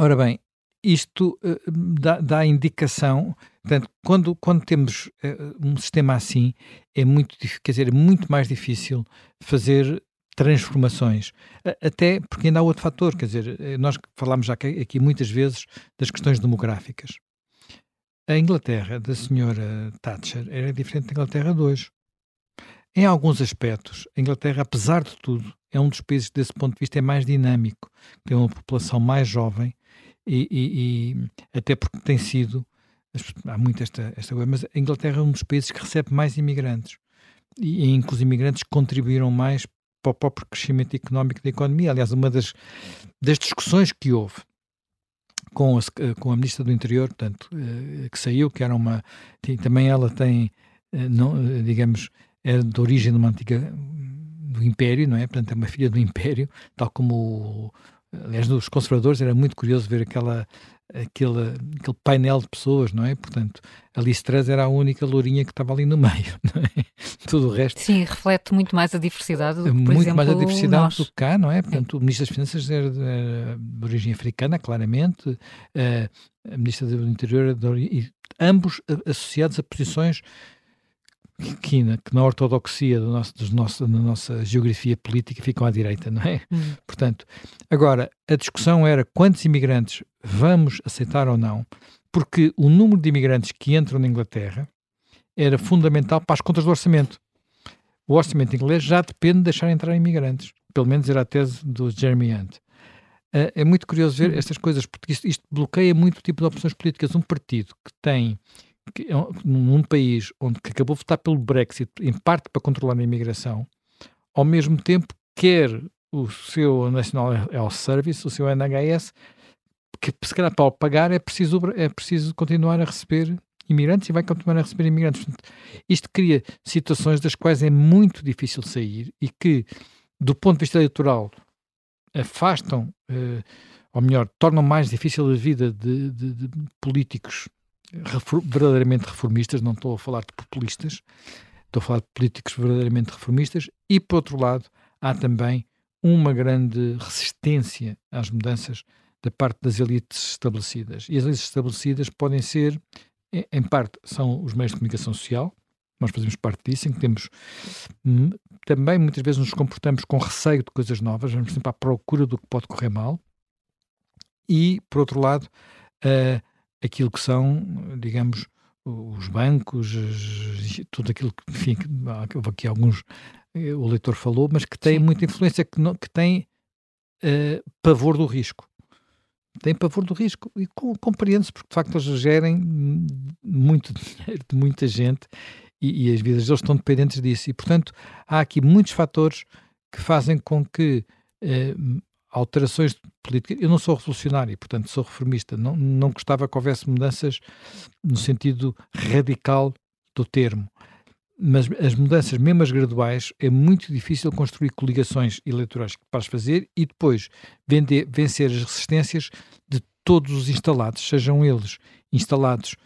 ora bem, isto dá, dá indicação Portanto, quando, quando temos uh, um sistema assim, é muito, quer dizer, é muito mais difícil fazer transformações. Até porque ainda há outro fator, quer dizer, eh, nós falámos já aqui muitas vezes das questões demográficas. A Inglaterra da senhora Thatcher era diferente da Inglaterra de hoje. Em alguns aspectos, a Inglaterra, apesar de tudo, é um dos países que, desse ponto de vista, é mais dinâmico, tem uma população mais jovem e, e, e até porque tem sido há muito esta, esta coisa, mas a Inglaterra é um dos países que recebe mais imigrantes e, e inclusive imigrantes contribuíram mais para o próprio crescimento económico da economia. Aliás, uma das, das discussões que houve com a, com a Ministra do Interior, portanto, eh, que saiu, que era uma. Também ela tem, eh, não, eh, digamos, era de origem de uma antiga. do Império, não é? Portanto, é uma filha do Império, tal como. Aliás, dos conservadores era muito curioso ver aquela aquele, aquele painel de pessoas, não é? Portanto, a Liz Truss era a única lourinha que estava ali no meio, não é? Tudo o resto... Sim, reflete muito mais a diversidade do que, Muito exemplo, mais a diversidade nós. do que cá, não é? Portanto, o Ministro das Finanças era de, origem africana, claramente, eh, a Ministra do Interior era de origem... Ambos associados a posições que na, que na ortodoxia do nosso, dos nosso, da nossa geografia política ficam à direita, não é? Hum. Portanto, agora, a discussão era quantos imigrantes vamos aceitar ou não, porque o número de imigrantes que entram na Inglaterra era fundamental para as contas do orçamento. O orçamento inglês já depende de deixar entrar imigrantes. Pelo menos era a tese do Jeremy Hunt. Uh, é muito curioso ver estas coisas, porque isto, isto bloqueia muito o tipo de opções políticas. Um partido que tem é um- num país onde que acabou de votar pelo Brexit, em parte para controlar a imigração, ao mesmo tempo quer o seu National Health Service, o seu NHS, que se calhar para o pagar é preciso, é preciso continuar a receber imigrantes e vai continuar a receber imigrantes. Isto cria situações das quais é muito difícil sair e que, do ponto de vista eleitoral, afastam, eh, ou melhor, tornam mais difícil a vida de, de- de políticos verdadeiramente reformistas, não estou a falar de populistas, estou a falar de políticos verdadeiramente reformistas, e por outro lado, há também uma grande resistência às mudanças da parte das elites estabelecidas. E as elites estabelecidas podem ser, em- parte, são os meios de comunicação social, nós fazemos parte disso, em que temos hum, também muitas vezes nos comportamos com receio de coisas novas, vamos sempre à procura do que pode correr mal, e por outro lado, ah, aquilo que são, digamos, os bancos, tudo aquilo que, enfim, que aqui alguns, eh, o leitor falou, mas que tem Sim. muita influência, que, não, que tem eh, pavor do risco. Tem pavor do risco e com- compreende-se, porque de facto eles gerem muito dinheiro de muita gente e, e as vidas deles estão dependentes disso. E portanto há aqui muitos fatores que fazem com que eh, alterações de política. Eu não sou revolucionário, portanto sou reformista. Não, não gostava que houvesse mudanças no sentido radical do termo. Mas as mudanças, mesmo as graduais, é muito difícil construir coligações eleitorais para as fazer e depois vender, vencer as resistências de todos os instalados, sejam eles instalados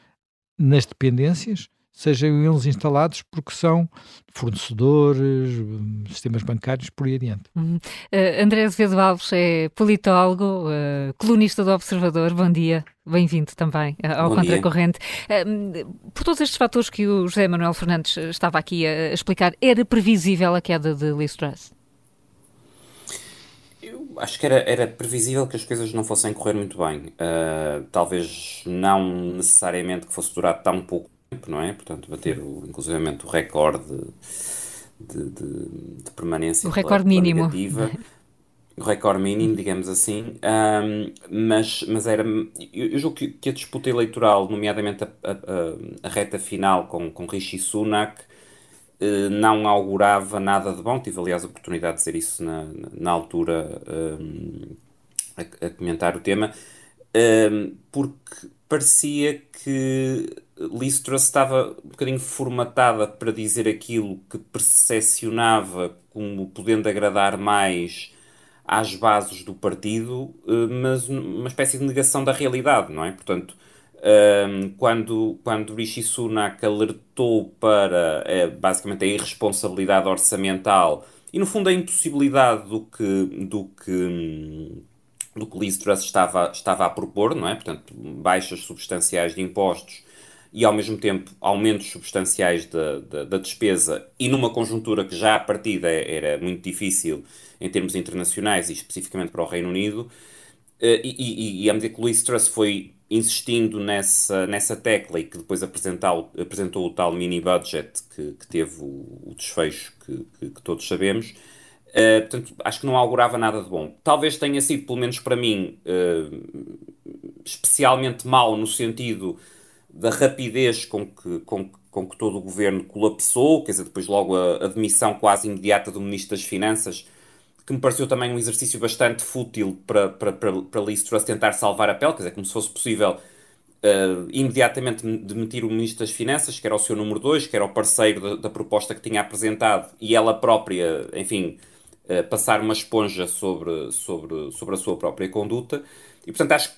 nas dependências, sejam eles instalados porque são fornecedores, sistemas bancários, por aí adiante. Uhum. Eh, André Azevedo Alves é politólogo, eh, colunista do Observador. Bom dia, bem-vindo também eh, ao Bom. Contracorrente. Eh, por todos estes fatores que o José Manuel Fernandes estava aqui a, explicar, era previsível a queda de Liz Truss? Acho que era, era previsível que as coisas não fossem correr muito bem. Ah, talvez não necessariamente que fosse durar tão pouco tempo, não é? Portanto, bater o, inclusivamente o recorde de, de- de permanência O recorde mínimo. O recorde mínimo, digamos assim. Ahm, mas, mas era. Eu, eu julgo que, que a disputa eleitoral, nomeadamente a, a- a- reta final com, com Rishi Sunak, eh, não augurava nada de bom. Tive, aliás, a oportunidade de dizer isso na, na- altura, hum, a, a comentar o tema, hum, porque parecia que Liz Truss estava um bocadinho formatada para dizer aquilo que percepcionava como podendo agradar mais às bases do partido, eh, mas uma espécie de negação da realidade, não é? Portanto, um, quando, quando Rishi Sunak alertou para eh, basicamente a irresponsabilidade orçamental e no fundo a impossibilidade do que, do que, do que Liz Truss estava, estava a propor, não é? Portanto, baixas substanciais de impostos e ao mesmo tempo aumentos substanciais da, da, da despesa e numa conjuntura que já à partida era muito difícil em termos internacionais e especificamente para o Reino Unido, eh, e, e, e à medida que o Liz Truss foi insistindo nessa, nessa tecla e que depois apresentou, apresentou o tal mini-budget que, que teve o, o desfecho que, que- que todos sabemos, eh, portanto, acho que não augurava nada de bom. Talvez tenha sido, pelo menos para mim, eh, especialmente mau no sentido da rapidez com que, com, com que todo o governo colapsou, quer dizer, depois logo a, a demissão quase imediata do Ministro das Finanças, que me pareceu também um exercício bastante fútil para, para, para, para Liz Truss tentar salvar a pele, quer dizer, como se fosse possível uh, imediatamente demitir o Ministro das Finanças, que era o seu número 2, que era o parceiro da, da, proposta que tinha apresentado, e ela própria, enfim, uh, passar uma esponja sobre, sobre, sobre a sua própria conduta. E, portanto, acho que,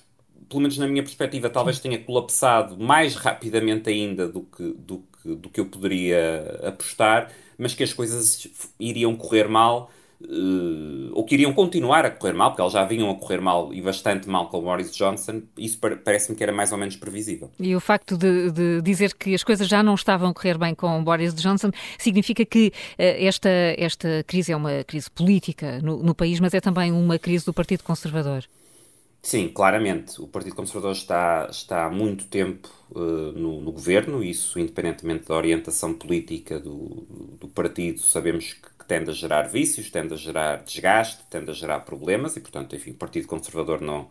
pelo menos na minha perspectiva, talvez tenha colapsado mais rapidamente ainda do que, do que, do que eu poderia apostar, mas que as coisas iriam correr mal uh, ou que iriam continuar a correr mal, porque eles já vinham a correr mal e bastante mal com o Boris Johnson, isso parece-me que era mais ou menos previsível. E o facto de, de, dizer que as coisas já não estavam a correr bem com o Boris Johnson significa que uh, esta, esta crise é uma crise política no, no país, mas é também uma crise do Partido Conservador. Sim, claramente. O Partido Conservador está, está há muito tempo uh, no, no, governo, isso independentemente da orientação política do, do partido, sabemos que tende a gerar vícios, tende a gerar desgaste, tende a gerar problemas e, portanto, enfim, o Partido Conservador não,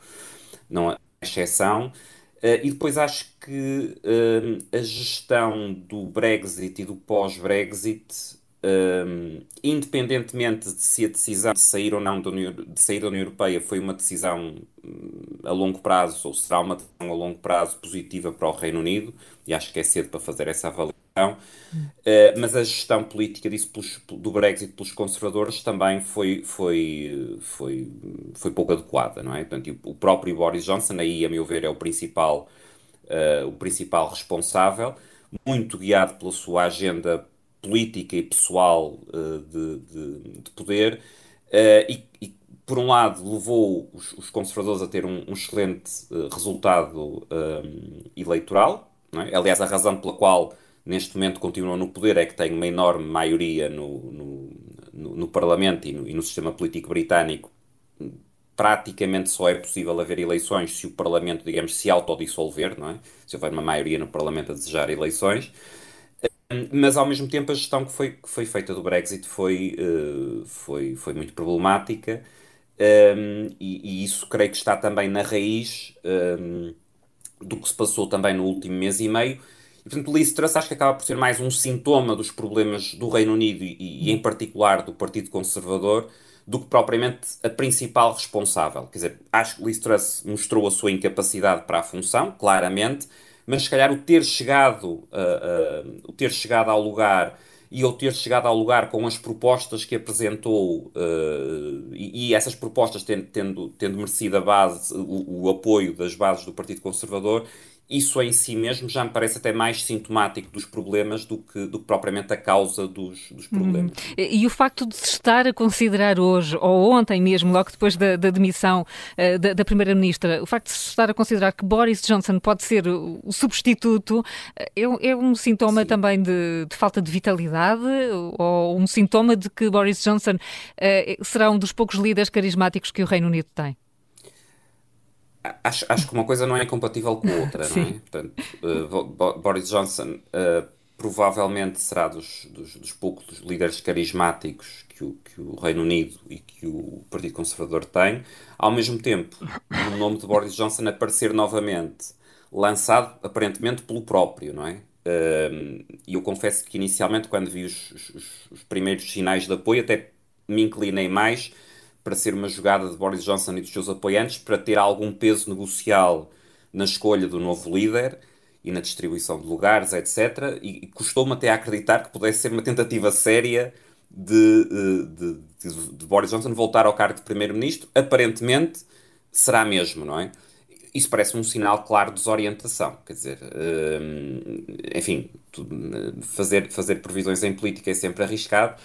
não é exceção. Uh, e depois acho que uh, a gestão do Brexit e do pós-Brexit, uh, independentemente de se a decisão de sair ou não da União, de sair da União Europeia foi uma decisão hum, a longo prazo ou será uma decisão a longo prazo positiva para o Reino Unido, e acho que é cedo para fazer essa avaliação Uh, mas a gestão política disso pelos, do Brexit pelos conservadores também foi, foi, foi, foi pouco adequada, não é? Portanto, o próprio Boris Johnson, aí, a meu ver, é o principal, uh, o principal responsável, muito guiado pela sua agenda política e pessoal uh, de, de, de, poder, e, e, por um lado, levou os, os conservadores a ter um, um excelente resultado eleitoral, é? aliás, a razão pela qual neste momento continuam no poder é que têm uma enorme maioria no, no, no, no Parlamento e no, e no, sistema político britânico. Praticamente só é possível haver eleições se o Parlamento, digamos, se autodissolver, não é? Se houver uma maioria no Parlamento a desejar eleições. Mas, ao mesmo tempo, a gestão que foi, que foi feita do Brexit foi, uh, foi, foi muito problemática. Um, e, e, isso creio que está também na raiz um, do que se passou também no último mês e meio, e, portanto, Liz Truss acho que acaba por ser mais um sintoma dos problemas do Reino Unido e, e, em particular, do Partido Conservador, do que propriamente a principal responsável. Quer dizer, acho que Liz Truss mostrou a sua incapacidade para a função, claramente, mas se calhar o ter chegado, uh, uh, o ter chegado ao lugar e o ter chegado ao lugar com as propostas que apresentou uh, e, e, essas propostas tendo, tendo, tendo merecido a base, o, o, apoio das bases do Partido Conservador, isso em si mesmo já me parece até mais sintomático dos problemas do que, do que propriamente a causa dos, dos uhum. problemas. Uhum. E, o facto de se estar a considerar hoje, ou ontem mesmo, logo depois da, da demissão uh, da, da Primeira-Ministra, o facto de se estar a considerar que Boris Johnson pode ser o, o substituto, eh, é, é, um sintoma Sim. também de, de, falta de vitalidade ou um sintoma de que Boris Johnson uh, será um dos poucos líderes carismáticos que o Reino Unido tem? Acho, acho que uma coisa não é compatível com a outra, não é? Portanto, uh, Boris Johnson uh, provavelmente será dos, dos, dos, poucos líderes carismáticos que o, que o Reino Unido e que o Partido Conservador tem. Ao mesmo tempo, o nome de Boris Johnson aparecer novamente, lançado aparentemente pelo próprio, não é? Uh, e eu confesso que inicialmente, quando vi os, os, os primeiros sinais de apoio, até me inclinei mais para ser uma jogada de Boris Johnson e dos seus apoiantes para ter algum peso negocial na escolha do novo líder e na distribuição de lugares, etc. E, custou-me até acreditar que pudesse ser uma tentativa séria de, eh, de, de, de Boris Johnson voltar ao cargo de primeiro-ministro. Aparentemente será mesmo, não é? Isso parece um sinal claro de desorientação. Quer dizer, eh, enfim, fazer, fazer previsões em política é sempre arriscado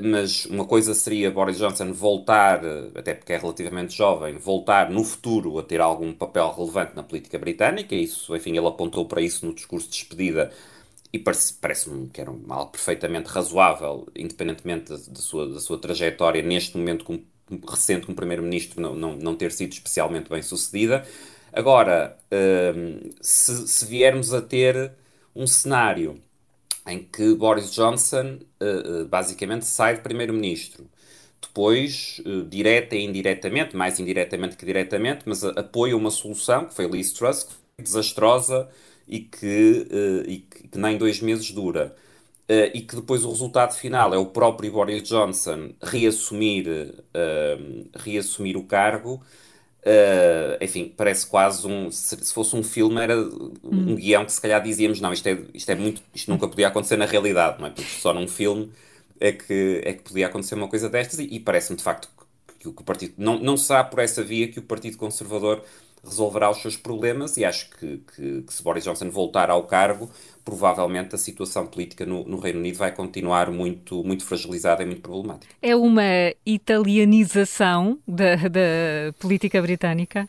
mas uma coisa seria Boris Johnson voltar, eh, até porque é relativamente jovem, voltar no futuro a ter algum papel relevante na política britânica, isso, enfim, ele apontou para isso no discurso de despedida, e parece-me parece que era algo perfeitamente razoável, independentemente da, da, sua, da sua trajetória neste momento como, recente como Primeiro-Ministro não, não, não ter sido especialmente bem sucedida. Agora, uh, se, se viermos a ter um cenário em que Boris Johnson uh, basicamente sai de primeiro-ministro. Depois, uh, direta e indiretamente, mais indiretamente que diretamente, mas apoia uma solução, que foi Liz Truss, que foi desastrosa e que, uh, e que, que, nem dois meses dura. Uh, e que depois o resultado final é o próprio Boris Johnson reassumir, reassumir o cargo. Enfim, parece quase um. Se, se, fosse um filme, era um hum. guião que se calhar dizíamos: não, isto, é, isto é muito. Isto nunca podia acontecer na realidade, não é? Porque só num filme é que, é que podia acontecer uma coisa destas, e, e parece-me de facto que, que, o partido. Não, não será por essa via que o Partido Conservador resolverá os seus problemas e acho que, que, que, se Boris Johnson voltar ao cargo, provavelmente a situação política no, no, Reino Unido vai continuar muito, muito fragilizada e muito problemática. É uma italianização da, da política britânica?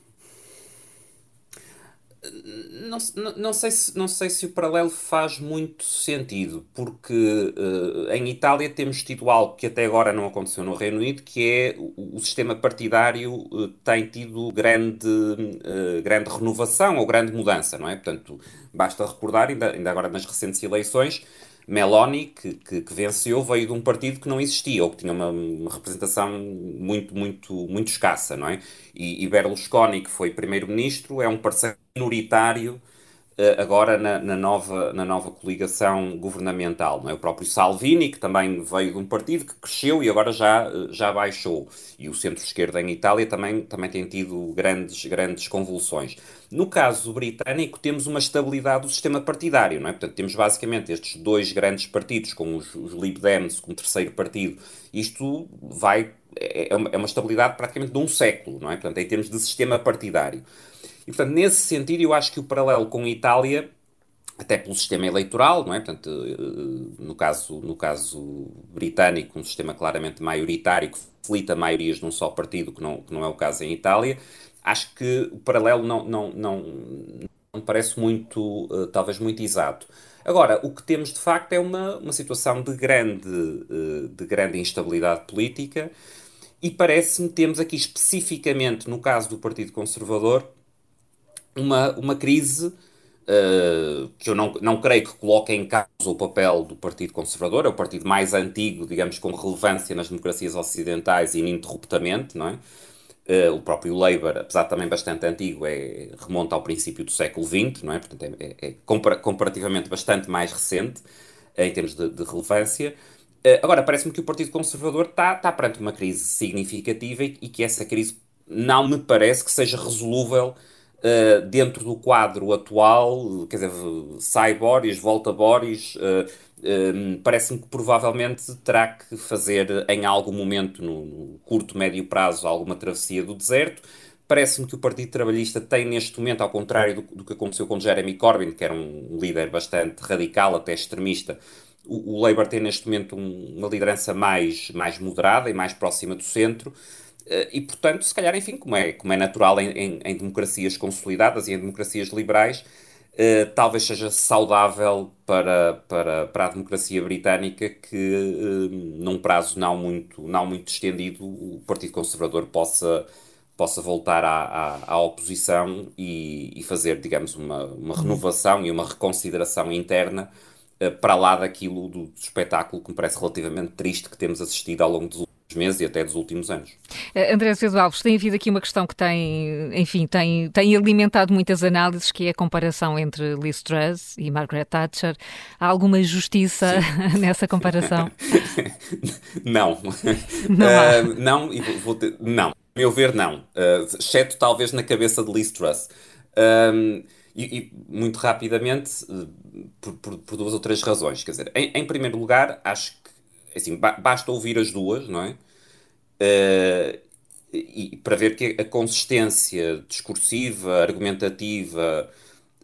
Não, não, sei se, não sei se o paralelo faz muito sentido, porque uh, em Itália temos tido algo que até agora não aconteceu no Reino Unido, que é o, o sistema partidário uh, tem tido grande, uh, grande renovação ou grande mudança, não é? Portanto, basta recordar, ainda, ainda agora nas recentes eleições, Meloni, que, que, que, venceu, veio de um partido que não existia, ou que tinha uma, uma representação muito, muito, muito escassa, não é? E, e Berlusconi, que foi primeiro-ministro, é um parceiro minoritário uh, agora na, na, nova, na nova coligação governamental, não é? O próprio Salvini, que também veio de um partido que cresceu e agora já, eh, já baixou. E o centro-esquerda em Itália também, também tem tido grandes, grandes convulsões. No caso britânico, temos uma estabilidade do sistema partidário, não é? Portanto, temos basicamente estes dois grandes partidos, com os, os Lib Dems como terceiro partido. Isto vai é, é uma, é uma estabilidade praticamente de um século, não é? Portanto, em termos de sistema partidário. E, portanto, nesse sentido, eu acho que o paralelo com a Itália, até pelo sistema eleitoral, não é? Portanto, eh, no caso, no caso britânico, um sistema claramente maioritário que facilita maiorias num só partido, que não, que não é o caso em Itália, acho que o paralelo não, não, não, não parece muito, uh, talvez muito exato. Agora, o que temos de facto é uma, uma situação de grande, uh, de grande instabilidade política e parece-me temos aqui especificamente, no caso do Partido Conservador, uma, uma crise uh, que eu não, não creio que coloque em causa o papel do Partido Conservador, é o partido mais antigo, digamos, com relevância nas democracias ocidentais ininterruptamente, não é? Uh, o próprio Labour, apesar de também bastante antigo, é, remonta ao princípio do século XX, não é? Portanto, é, é, é comparativamente bastante mais recente em termos de, de relevância. Uh, agora, parece-me que o Partido Conservador está, está perante uma crise significativa e, e, que essa crise não me parece que seja resolúvel uh, dentro do quadro atual, quer dizer, sai Boris, volta Boris, um, parece-me que provavelmente terá que fazer em algum momento, no, no curto, médio prazo, alguma travessia do deserto. Parece-me que o Partido Trabalhista tem neste momento, ao contrário do, do, que aconteceu com Jeremy Corbyn, que era um líder bastante radical, até extremista, o, o Labour tem neste momento um, uma liderança mais, mais moderada e mais próxima do centro. Uh, e, portanto, se calhar, enfim, como é, como é natural em, em, em democracias consolidadas e em democracias liberais, Uh, talvez seja saudável para, para, para a democracia britânica que, uh, num prazo não muito, não muito estendido, o Partido Conservador possa, possa voltar à, à, à oposição e, e, fazer, digamos, uma, uma renovação e uma reconsideração interna uh, para lá daquilo do, do espetáculo que me parece relativamente triste que temos assistido ao longo dos meses e até dos últimos anos. Uh, André Cedo Alves, tem havido aqui uma questão que tem, enfim, tem, tem alimentado muitas análises, que é a comparação entre Liz Truss e Margaret Thatcher. Há alguma justiça nessa comparação? não. Não, uh, não, e vou ter, não. A meu ver, não. Uh, exceto talvez na cabeça de Liz Truss. Um, e, e, muito rapidamente, por, por, por, duas ou três razões. Quer dizer, em, em primeiro lugar, acho assim, basta ouvir as duas, não é? Uh, e, para ver que a consistência discursiva, argumentativa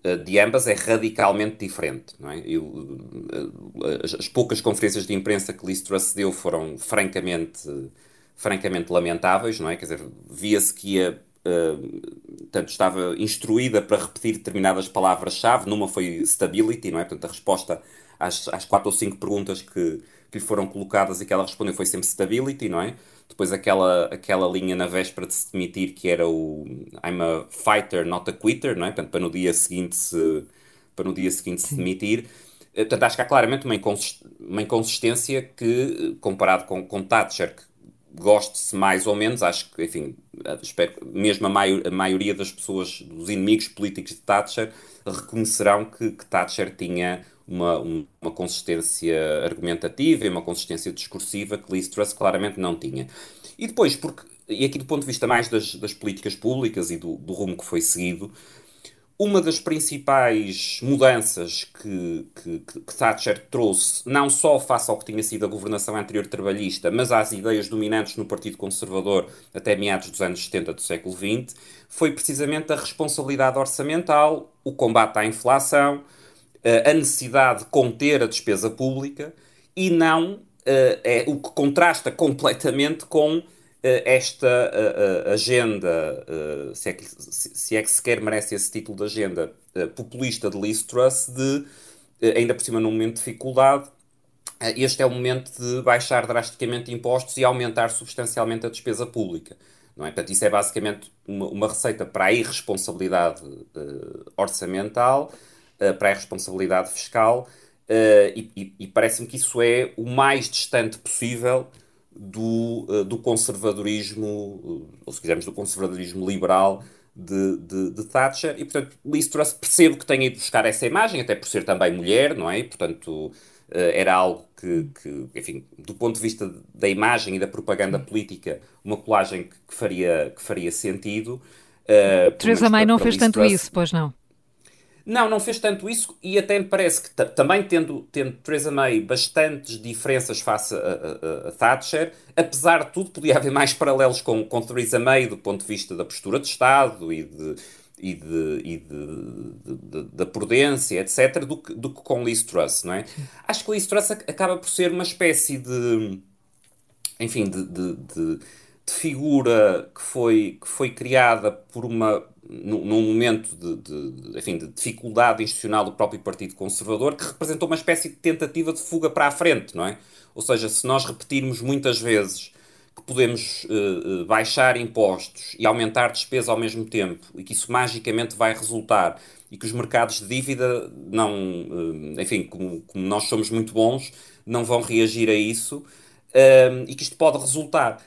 uh, de ambas é radicalmente diferente, não é? Eu, uh, as, as, poucas conferências de imprensa que Liz Truss deu foram francamente, francamente lamentáveis, não é? Quer dizer, via-se que ia Uh, portanto, estava instruída para repetir determinadas palavras-chave. Numa foi stability, não é? Portanto, a resposta às, às quatro ou cinco perguntas que, que lhe foram colocadas e que ela respondeu foi sempre stability, não é? Depois aquela, aquela linha na véspera de se demitir que era o I'm a fighter, not a quitter, não é? Portanto, para no dia seguinte se, para no dia seguinte se demitir. Eh, portanto, acho que há claramente uma, inconsist, uma inconsistência que, comparado com, com Thatcher, que goste-se mais ou menos, acho que, enfim, espero, mesmo a, maior, a, maioria das pessoas, dos inimigos políticos de Thatcher, reconhecerão que, que Thatcher tinha uma, uma consistência argumentativa e uma consistência discursiva que Liz Truss claramente não tinha. E depois, porque, e aqui do ponto de vista mais das, das políticas públicas e do, do rumo que foi seguido, uma das principais mudanças que, que, que, Thatcher trouxe, não só face ao que tinha sido a governação anterior trabalhista, mas às ideias dominantes no Partido Conservador até meados dos anos 70 do século XX, foi precisamente a responsabilidade orçamental, o combate à inflação, a necessidade de conter a despesa pública e não é o que contrasta completamente com esta agenda, se é, que, se é que sequer merece esse título de agenda populista de Liz Truss, de, ainda por cima num momento de dificuldade, este é o momento de baixar drasticamente impostos e aumentar substancialmente a despesa pública. Não é? Portanto, isso é basicamente uma, uma receita para a irresponsabilidade orçamental, uh, para a irresponsabilidade fiscal, uh, e, e, e parece-me que isso é o mais distante possível do, uh, do conservadorismo, uh, ou se quisermos, do conservadorismo liberal de, de, de, Thatcher. E, portanto, Liz Truss percebo que tenha ido buscar essa imagem, até por ser também mulher, não é? E, portanto, era algo que, que, enfim, do ponto de vista da imagem e da propaganda política, uma colagem que, que faria, que faria sentido. Uh, Teresa May não fez tanto Truss, isso, pois não? Não, não fez tanto isso e até me parece que também tendo, tendo Theresa May bastantes diferenças face a, a, a, Thatcher, apesar de tudo, podia haver mais paralelos com, com Theresa May do ponto de vista da postura de Estado e, de, e, de, e de, de, da prudência, etc., do que, do que com Liz Truss, não é? Acho que Liz Truss acaba por ser uma espécie de, enfim, de, figura que foi, que foi criada por uma num, momento de, de, enfim, de dificuldade institucional do próprio Partido Conservador, que representou uma espécie de tentativa de fuga para a frente, não é? Ou seja, se nós repetirmos muitas vezes que podemos uh, baixar impostos e aumentar despesa ao mesmo tempo e que isso magicamente vai resultar e que os mercados de dívida não, uh, enfim, como, como, nós somos muito bons, não vão reagir a isso e que isto pode resultar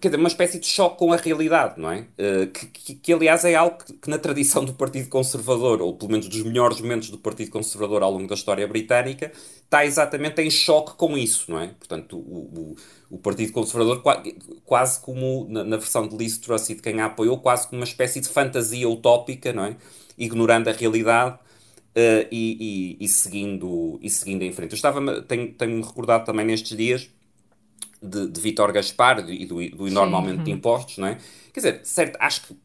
quer dizer, uma espécie de choque com a realidade, não é? Uh, que, que, que, aliás, é algo que, que, na tradição do Partido Conservador, ou pelo menos dos melhores momentos do Partido Conservador ao longo da história britânica, está exatamente em choque com isso, não é? Portanto, o, o, o Partido Conservador, quase como na, na, versão de Liz Truss e de quem a apoiou, quase como uma espécie de fantasia utópica, não é? Ignorando a realidade. Uh, e, e, e, seguindo, e seguindo em frente. Eu estava, tenho, tenho recordado também nestes dias de, de Vítor Gaspar e do, do enorme Sim. aumento de uhum. impostos, não é? Quer dizer, certo, acho que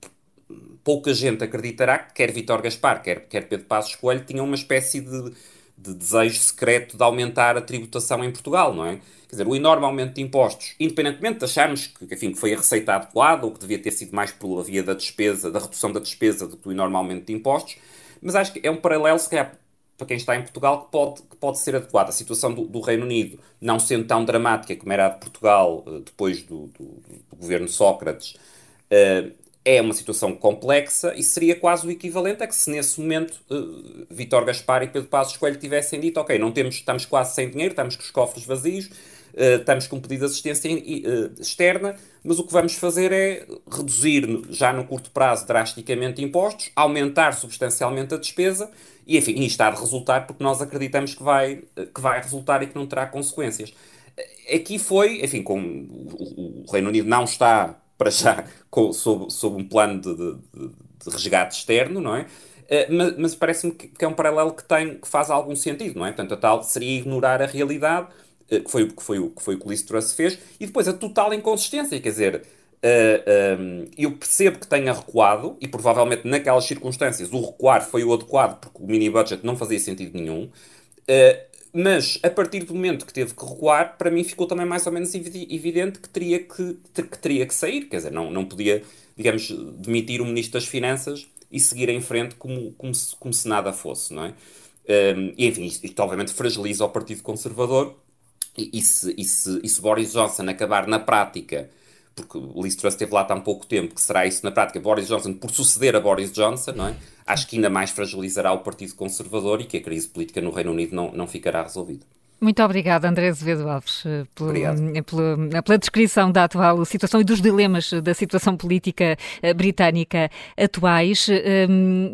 pouca gente acreditará que quer Vítor Gaspar, quer, quer Pedro Passos Coelho, tinham uma espécie de, de desejo secreto de aumentar a tributação em Portugal, não é? Quer dizer, o enorme aumento de impostos, independentemente de acharmos que, enfim, que foi a receita adequada ou que devia ter sido mais pela via da despesa, da redução da despesa do que o enorme aumento de impostos, mas acho que é um paralelo, se calhar, para quem está em Portugal que pode, que pode ser adequada. A situação do, do, Reino Unido, não sendo tão dramática como era a de Portugal eh, depois do, do, do governo Sócrates, uh, é uma situação complexa e seria quase o equivalente a que se nesse momento uh, Vítor Gaspar e Pedro Passos Coelho tivessem dito ok, não temos, estamos quase sem dinheiro, estamos com os cofres vazios, uh, estamos com um pedido de assistência uh, externa, mas o que vamos fazer é reduzir já no curto prazo drasticamente impostos, aumentar substancialmente a despesa e enfim, isto está de resultar porque nós acreditamos que vai, que vai resultar e que não terá consequências. Aqui foi, enfim, com o, Reino Unido não está para já com, sob, sob um plano de, de, de, resgate externo, não é? Mas, mas parece-me que, é um paralelo que, tem, que faz algum sentido, não é? Portanto, a tal seria ignorar a realidade, que, foi, que, foi, que foi o que o Liz Truss fez, e depois a total inconsistência, quer dizer, Uh, eh, um, eu percebo que tenha recuado, e provavelmente naquelas circunstâncias o recuar foi o adequado, porque o mini budget não fazia sentido nenhum. Uh, mas a partir do momento que teve que recuar, para mim ficou também mais ou menos evidente que teria que, que, teria que sair. Quer dizer, não, não podia, digamos, demitir o Ministro das Finanças e seguir em frente como, como, se, como se nada fosse, não é? Um, e enfim, isto, isto, obviamente fragiliza o Partido Conservador e, e, se, e, se, e se Boris Johnson acabar na prática porque Liz Truss esteve lá tão pouco tempo, que será isso na prática Boris Johnson por suceder a Boris Johnson, não é? Acho que ainda mais fragilizará o Partido Conservador e que a crise política no Reino Unido não, não ficará resolvida. Muito obrigada, André Azevedo Alves, eh, pela, eh, pela, pela, descrição da atual situação e dos dilemas da situação política eh, britânica atuais.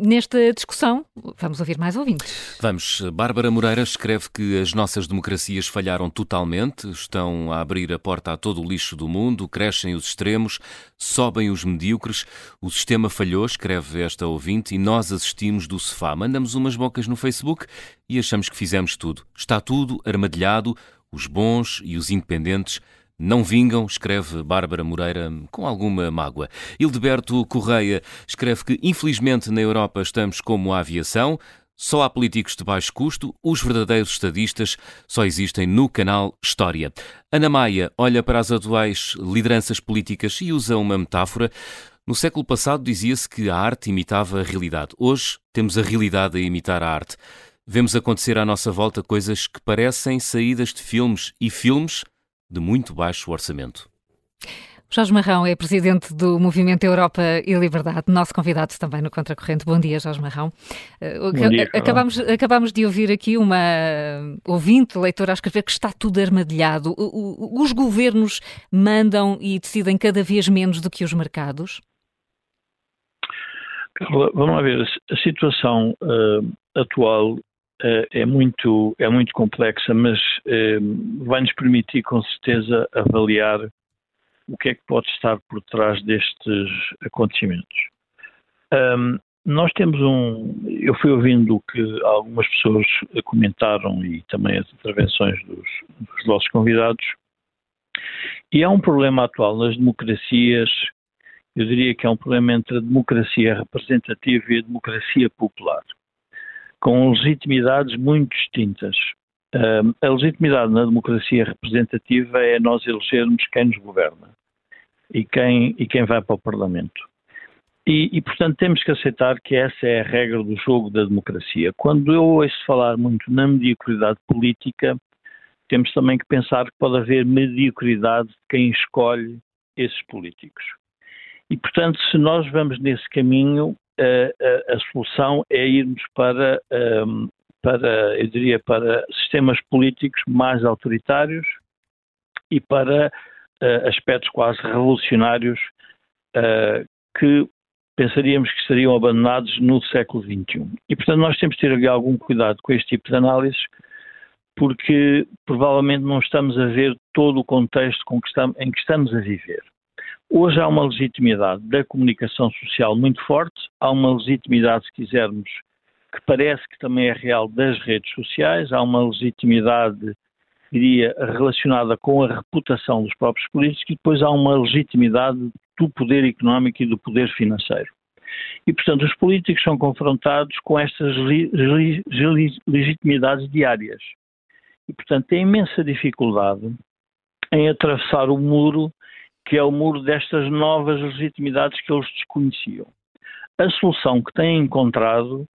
Nesta discussão, vamos ouvir mais ouvintes. Vamos. Bárbara Moreira escreve que as nossas democracias falharam totalmente, estão a abrir a porta a todo o lixo do mundo, crescem os extremos, sobem os medíocres. O sistema falhou, escreve esta ouvinte, e nós assistimos do sofá. Mandamos umas bocas no Facebook e achamos que fizemos tudo. Está tudo armadilhado, os bons e os independentes não vingam, escreve Bárbara Moreira com alguma mágoa. Hildeberto Correia escreve que, infelizmente, na Europa estamos como a aviação, só há políticos de baixo custo, os verdadeiros estadistas só existem no canal História. Ana Maia olha para as atuais lideranças políticas e usa uma metáfora. No século passado dizia-se que a arte imitava a realidade. Hoje temos a realidade a imitar a arte. Vemos acontecer à nossa volta coisas que parecem saídas de filmes e filmes de muito baixo orçamento. Jorge Marrão é presidente do Movimento Europa e Liberdade, nosso convidado também no Contracorrente. Bom dia, Jorge Marrão. Eh, Bom dia, acabamos, acabamos de ouvir aqui uma ouvinte, leitora, a escrever que está tudo armadilhado. Os governos mandam e decidem cada vez menos do que os mercados? Vamos lá ver, a situação uh, atual eh, é muito, é muito complexa, mas eh, vai nos permitir com certeza avaliar o que é que pode estar por trás destes acontecimentos. Um, nós temos um. Eu fui ouvindo o que algumas pessoas comentaram e também as intervenções dos, dos nossos convidados, e há um problema atual nas democracias. Eu diria que é um problema entre a democracia representativa e a democracia popular com legitimidades muito distintas. Uh, a legitimidade na democracia representativa é nós elegermos quem nos governa e quem, e quem vai para o Parlamento. E, e, portanto, temos que aceitar que essa é a regra do jogo da democracia. Quando eu ouço falar muito na mediocridade política, temos também que pensar que pode haver mediocridade de quem escolhe esses políticos. E, portanto, se nós vamos nesse caminho, a, a, solução é irmos para, um, para, eu diria, para sistemas políticos mais autoritários e para uh, aspectos quase revolucionários uh, que pensaríamos que estariam abandonados no século XXI. E, portanto, nós temos de ter algum cuidado com este tipo de análises, porque provavelmente não estamos a ver todo o contexto que estamos, em que estamos a viver. Hoje há uma legitimidade da comunicação social muito forte, há uma legitimidade, se quisermos, que parece que também é real das redes sociais, há uma legitimidade, diria, relacionada com a reputação dos próprios políticos e depois há uma legitimidade do poder económico e do poder financeiro. E, portanto, os políticos são confrontados com estas legitimidades diárias. E, portanto, têm imensa dificuldade em atravessar o muro que é o muro destas novas legitimidades que eles desconheciam. A solução que têm encontrado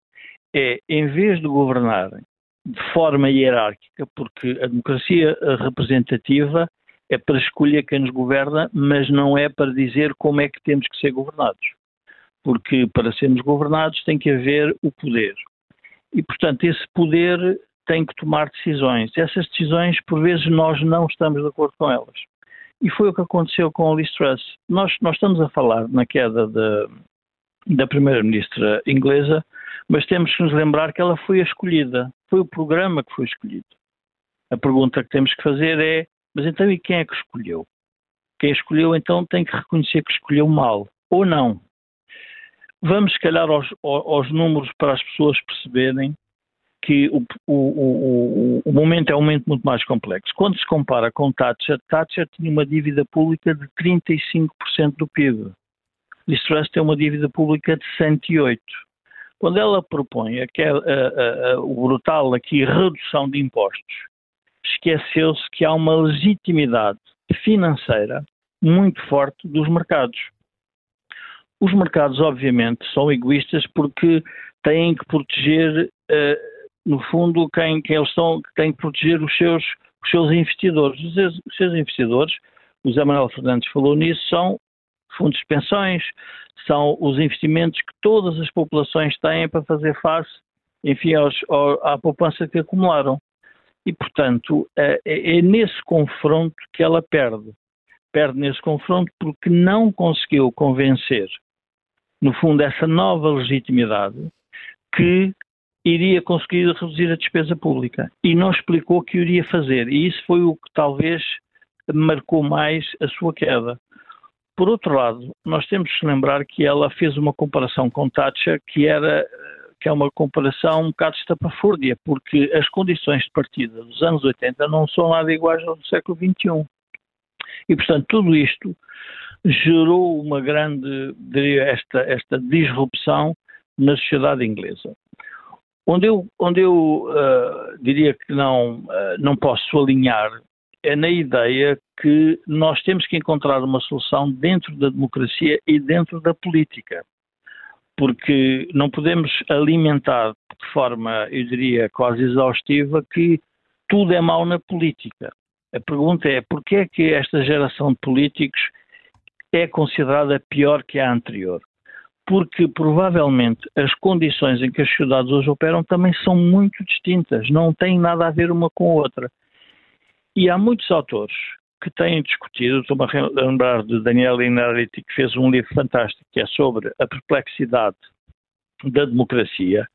é, em vez de governarem de forma hierárquica, porque a democracia representativa é para escolher quem nos governa, mas não é para dizer como é que temos que ser governados. Porque para sermos governados tem que haver o poder. E, portanto, esse poder tem que tomar decisões. Essas decisões, por vezes, nós não estamos de acordo com elas. E foi o que aconteceu com a Liz Truss. Nós, nós estamos a falar na queda de, da primeira-ministra inglesa, mas temos que nos lembrar que ela foi a escolhida, foi o programa que foi escolhido. A pergunta que temos que fazer é, mas então e quem é que escolheu? Quem escolheu então tem que reconhecer que escolheu mal, ou não. Vamos, se calhar, aos, aos números para as pessoas perceberem que o, o, o, o, momento é um momento muito mais complexo. Quando se compara com Thatcher, Thatcher tinha uma dívida pública de 35% do PIB. Liz Truss tem uma dívida pública de 108%. Quando ela propõe a, a, a, o brutal aqui redução de impostos, esqueceu-se que há uma legitimidade financeira muito forte dos mercados. Os mercados, obviamente, são egoístas porque têm que proteger uh, no fundo, quem, quem eles estão, tem que proteger os seus, os seus investidores. Os seus, os seus investidores, o Zé Manuel Fernandes falou nisso, são fundos de pensões, são os investimentos que todas as populações têm para fazer face, enfim, aos, à poupança que acumularam. e, portanto, é, é nesse confronto que ela perde. Perde nesse confronto porque não conseguiu convencer, no fundo, essa nova legitimidade que iria conseguir reduzir a despesa pública e não explicou o que iria fazer. E isso foi o que talvez marcou mais a sua queda. Por outro lado, nós temos que lembrar que ela fez uma comparação com Thatcher que era que é uma comparação um bocado estapafúrdia, porque as condições de partida dos anos 80 não são nada iguais ao do século XXI. E, portanto, tudo isto gerou uma grande, diria, esta, esta disrupção na sociedade inglesa. Onde eu, onde eu uh, diria que não, uh, não posso alinhar é na ideia que nós temos que encontrar uma solução dentro da democracia e dentro da política. Porque não podemos alimentar de forma, eu diria, quase exaustiva que tudo é mau na política. A pergunta é porquê é que esta geração de políticos é considerada pior que a anterior? Porque provavelmente as condições em que as sociedades hoje operam também são muito distintas, não têm nada a ver uma com a outra. E há muitos autores que têm discutido, estou-me a lembrar de Daniel Inariti, que fez um livro fantástico que é sobre a perplexidade da democracia,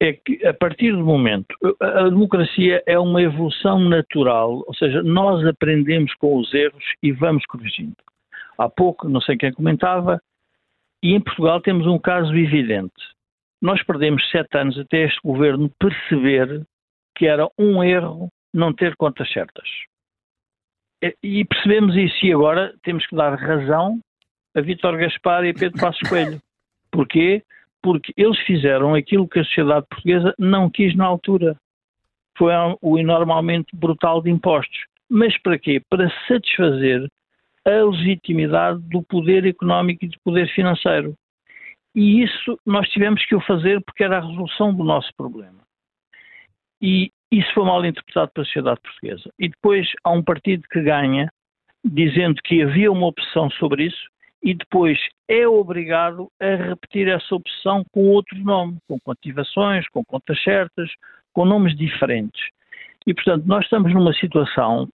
é que a partir do momento, a democracia é uma evolução natural, ou seja, nós aprendemos com os erros e vamos corrigindo. Há pouco, não sei quem comentava, e em Portugal temos um caso evidente. Nós perdemos sete anos até este governo perceber que era um erro não ter contas certas. E percebemos isso e agora temos que dar razão a Vítor Gaspar e a Pedro Passos Coelho. Porquê? Porque eles fizeram aquilo que a sociedade portuguesa não quis na altura. Foi o enorme aumento brutal de impostos. Mas para quê? Para satisfazer a legitimidade do poder económico e do poder financeiro. E isso nós tivemos que o fazer porque era a resolução do nosso problema. E isso foi mal interpretado pela sociedade portuguesa. E depois há um partido que ganha, dizendo que havia uma opção sobre isso, e depois é obrigado a repetir essa opção com outro nome, com quantivações, com contas certas, com nomes diferentes. E, portanto, nós estamos numa situação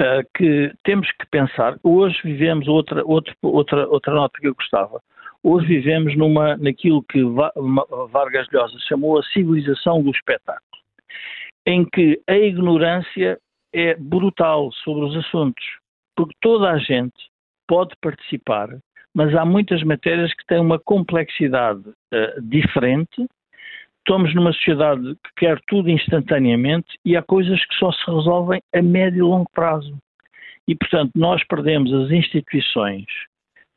uh, que temos que pensar. Hoje vivemos outra, outra, outra, outra nota que eu gostava. Hoje vivemos numa, naquilo que Vargas Llosa chamou a civilização do espetáculo, em que a ignorância é brutal sobre os assuntos, porque toda a gente pode participar, mas há muitas matérias que têm uma complexidade uh, diferente Estamos numa sociedade que quer tudo instantaneamente e há coisas que só se resolvem a médio e longo prazo. E, portanto, nós perdemos as instituições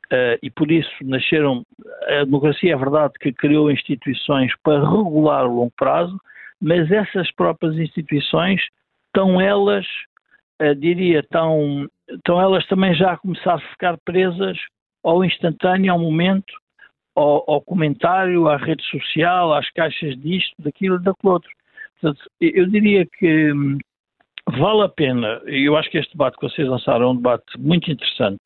uh, e por isso nasceram. A democracia é verdade que criou instituições para regular o longo prazo, mas essas próprias instituições estão elas, uh, diria, estão, elas também já a começar a ficar presas ao instantâneo, ao momento, ao, ao, comentário, à rede social, às caixas disto, daquilo, daquilo outro. Portanto, eu diria que hum, vale a pena, eu acho que este debate que vocês lançaram é um debate muito interessante,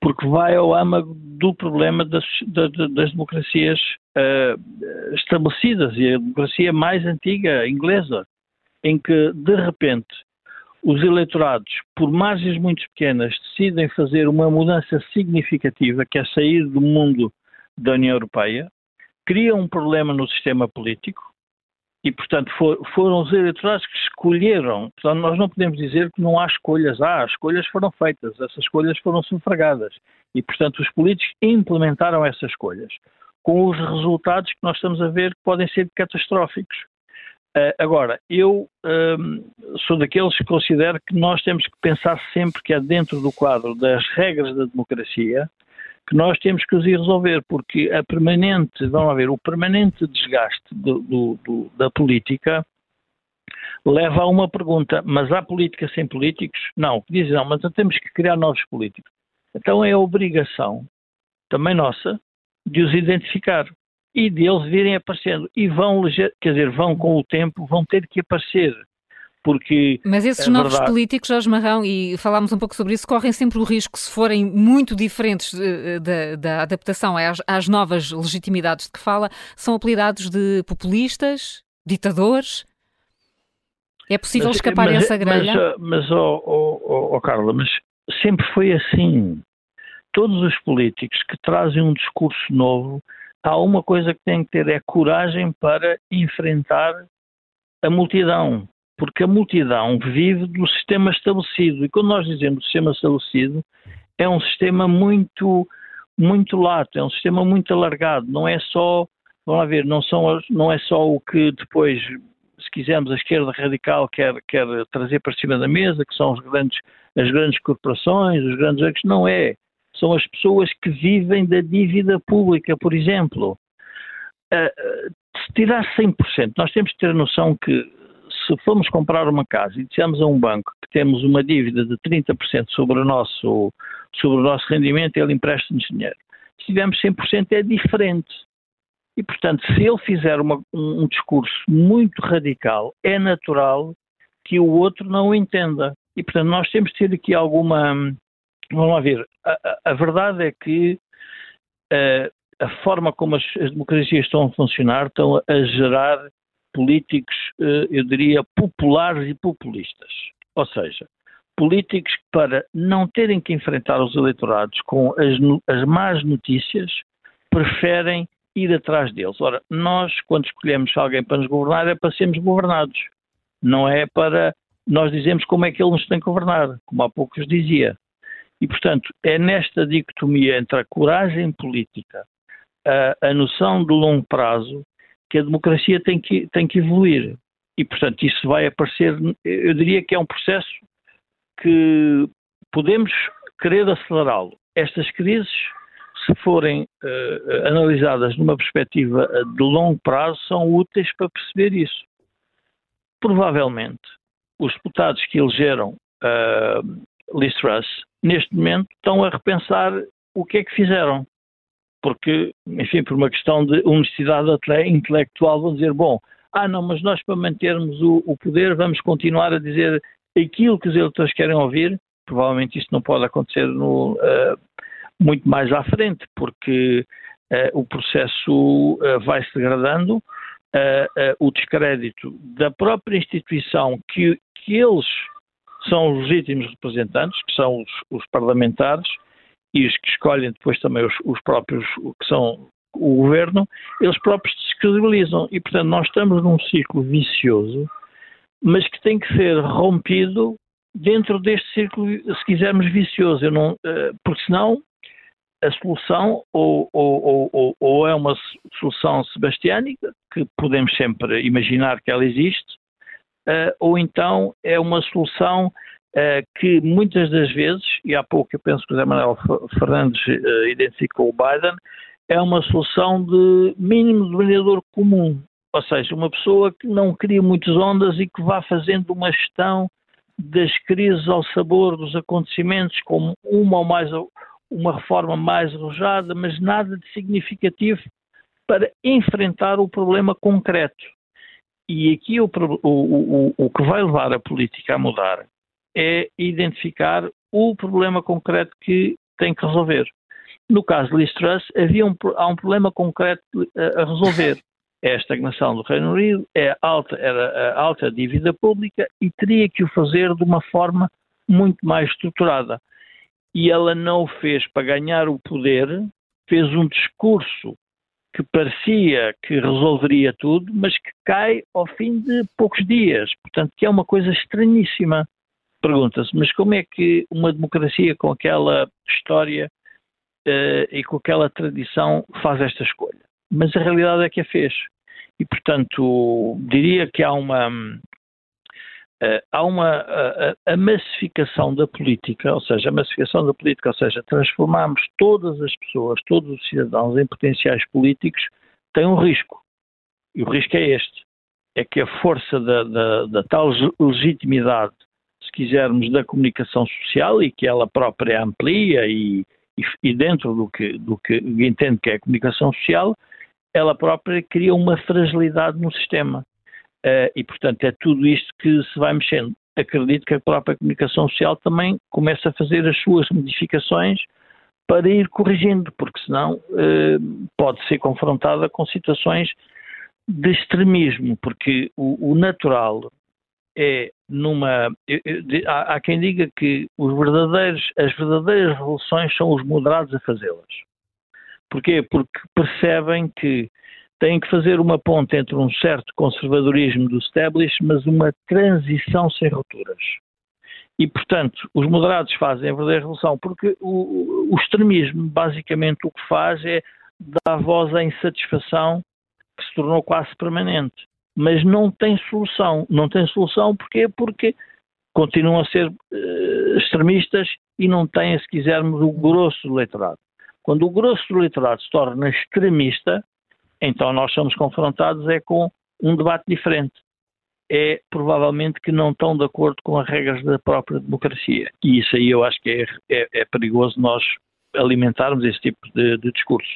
porque vai ao âmago do problema das, das, das democracias uh, estabelecidas e a democracia mais antiga, inglesa, em que, de repente, os eleitorados, por margens muito pequenas, decidem fazer uma mudança significativa, que é sair do mundo da União Europeia, cria um problema no sistema político e, portanto, for, foram os eleitorados que escolheram. Portanto, nós não podemos dizer que não há escolhas. Há, as escolhas foram feitas, essas escolhas foram sufragadas e, portanto, os políticos implementaram essas escolhas com os resultados que nós estamos a ver que podem ser catastróficos. Uh, agora, eu um, sou daqueles que considero que nós temos que pensar sempre que é dentro do quadro das regras da democracia que nós temos que os ir resolver, porque a permanente, vamos ver, o permanente desgaste do, do, do, da política leva a uma pergunta, mas há política sem políticos? Não, dizem não, mas temos que criar novos políticos. Então é a obrigação, também nossa, de os identificar e deles virem aparecendo. E vão, quer dizer, vão com o tempo, vão ter que aparecer porque... Mas esses é novos verdade... políticos, Jorge Marrão, e falámos um pouco sobre isso, correm sempre o risco, se forem muito diferentes da, da adaptação às, às, novas legitimidades de que fala, são apelidados de populistas, ditadores? É possível mas, escapar mas, essa grelha? Mas, mas oh, oh, oh, Carla, mas sempre foi assim. Todos os políticos que trazem um discurso novo, há uma coisa que têm que ter, é coragem para enfrentar a multidão, porque a multidão vive do sistema estabelecido. E quando nós dizemos sistema estabelecido, é um sistema muito, muito lato, é um sistema muito alargado, não é só, vamos lá ver, não, são, não é só o que depois se quisermos, a esquerda radical quer, quer trazer para cima da mesa, que são grandes, as grandes corporações, os grandes bancos, não é. São as pessoas que vivem da dívida pública, por exemplo. Uh, se tirar 100%, nós temos que ter a noção que se formos comprar uma casa e dissemos a um banco que temos uma dívida de 30% sobre o nosso, sobre o nosso rendimento, ele empresta-nos dinheiro. Se tivermos 100% é diferente. E, portanto, se ele fizer uma, um, discurso muito radical, é natural que o outro não o entenda. E, portanto, nós temos de ter aqui alguma. Vamos lá ver. A, a verdade é que uh, a forma como as, as, democracias estão a funcionar estão a gerar políticos, uh, eu diria, populares e populistas. Ou seja, políticos que, para não terem que enfrentar os eleitorados com as, as más notícias, preferem ir atrás deles. Ora, nós, quando escolhemos alguém para nos governar, é para sermos governados. Não é para nós dizermos como é que ele nos tem que governar, como há pouco dizia. E, portanto, é nesta dicotomia entre a coragem política, a, a noção de longo prazo, que a democracia tem que, tem que evoluir. E, portanto, isso vai aparecer, eu diria que é um processo que podemos querer acelerá-lo. Estas crises se forem uh, analisadas numa perspectiva de longo prazo, são úteis para perceber isso. Provavelmente, os deputados que elegeram uh, Liz neste momento, estão a repensar o que é que fizeram. Porque, enfim, por uma questão de honestidade intelectual, vão dizer, bom, ah não, mas nós para mantermos o, o poder vamos continuar a dizer aquilo que os eleitores querem ouvir, provavelmente isto não pode acontecer no, uh, muito mais à frente, porque uh, o processo uh, vai se degradando, o descrédito da própria instituição que, que eles são os legítimos representantes, que são os, os parlamentares, e os que escolhem depois também os, os, próprios, que são o governo, eles próprios descredibilizam. E, portanto, nós estamos num ciclo vicioso, mas que tem que ser rompido dentro deste círculo, se quisermos, vicioso. Eu não, porque senão a solução ou, ou, ou, ou, é uma solução sebastiânica, que podemos sempre imaginar que ela existe, uh, ou então é uma solução que muitas das vezes, e há pouco eu penso que o José Manuel Fernandes uh, identificou o Biden, é uma solução de mínimo denominador comum, ou seja, uma pessoa que não cria muitas ondas e que vá fazendo uma gestão das crises ao sabor dos acontecimentos, como uma ou mais uma reforma mais arrojada, mas nada de significativo para enfrentar o problema concreto. E aqui o, o, o, o que vai levar a política a mudar é identificar o problema concreto que tem que resolver. No caso de Liz Truss, havia um, há um problema concreto a, a resolver. É a estagnação do Reino Unido, é alta, era a alta dívida pública e teria que o fazer de uma forma muito mais estruturada e ela não o fez para ganhar o poder, fez um discurso que parecia que resolveria tudo, mas que cai ao fim de poucos dias. Portanto, que é uma coisa estranhíssima. Pergunta-se, mas como é que uma democracia com aquela história uh, e com aquela tradição faz esta escolha? Mas a realidade é que a fez. E, portanto, diria que há uma, Uh, há uma a, a, massificação da política, ou seja, a massificação da política, ou seja, transformarmos todas as pessoas, todos os cidadãos em potenciais políticos, tem um risco. E o risco é este: é que a força da, da, da tal legitimidade, se quisermos, da comunicação social e que ela própria amplia e, e, dentro do que, do que entende que é a comunicação social, ela própria cria uma fragilidade no sistema Uh, e, portanto, é tudo isto que se vai mexendo. Acredito que a própria comunicação social também começa a fazer as suas modificações para ir corrigindo, porque senão uh, pode ser confrontada com situações de extremismo, porque o, o natural é numa. Há, há quem diga que os verdadeiros, as verdadeiras revoluções são os moderados a fazê-las. Porquê? Porque percebem que têm que fazer uma ponte entre um certo conservadorismo do establishment, mas uma transição sem rupturas. E, portanto, os moderados fazem a verdadeira revolução, porque o, o extremismo, basicamente, o que faz é dar voz à insatisfação que se tornou quase permanente. Mas não tem solução. Não tem solução porquê? Porque continuam a ser uh, extremistas e não têm, se quisermos, o grosso do eleitorado. Quando o grosso do eleitorado se torna extremista, então nós somos confrontados é com um debate diferente. É provavelmente que não estão de acordo com as regras da própria democracia. E isso aí eu acho que é, é, é perigoso nós alimentarmos esse tipo de, de discurso.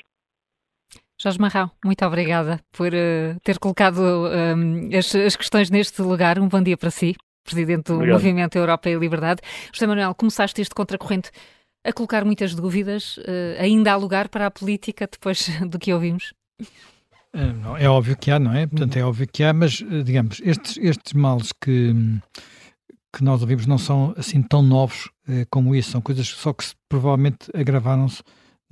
Jorge Marrão, muito obrigada por uh, ter colocado um, as, as, questões neste lugar. Um bom dia para si, Presidente do Obrigado. Movimento Europa e Liberdade. José Manuel, começaste este contracorrente a colocar muitas dúvidas. Uh, ainda há lugar para a política depois do que ouvimos? É, é óbvio que há, não é? Portanto, é óbvio que há, mas, digamos, estes, estes males que, que nós ouvimos não são assim tão novos eh, como isso, são coisas só que se, provavelmente agravaram-se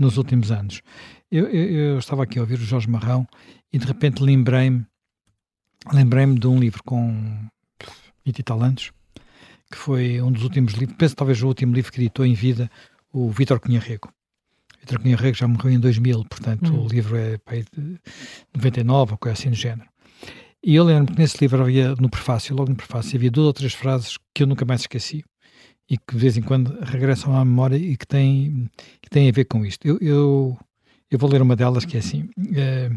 nos últimos anos. Eu, eu, eu, estava aqui a ouvir o Jorge Marrão e de repente lembrei-me lembrei-me de um livro com 20 e tal anos, que foi um dos últimos livros, penso talvez o último livro que editou em vida o Vítor Cunha Rego. Vitor Cunha Rego já morreu em 2000, portanto hum. o livro é de 99 ou coisa assim do género. E eu lembro que nesse livro havia, no prefácio, logo no prefácio, havia duas ou três frases que eu nunca mais esqueci e que de vez em quando regressam à memória e que têm, que têm a ver com isto. Eu, eu, eu vou ler uma delas que é assim: é,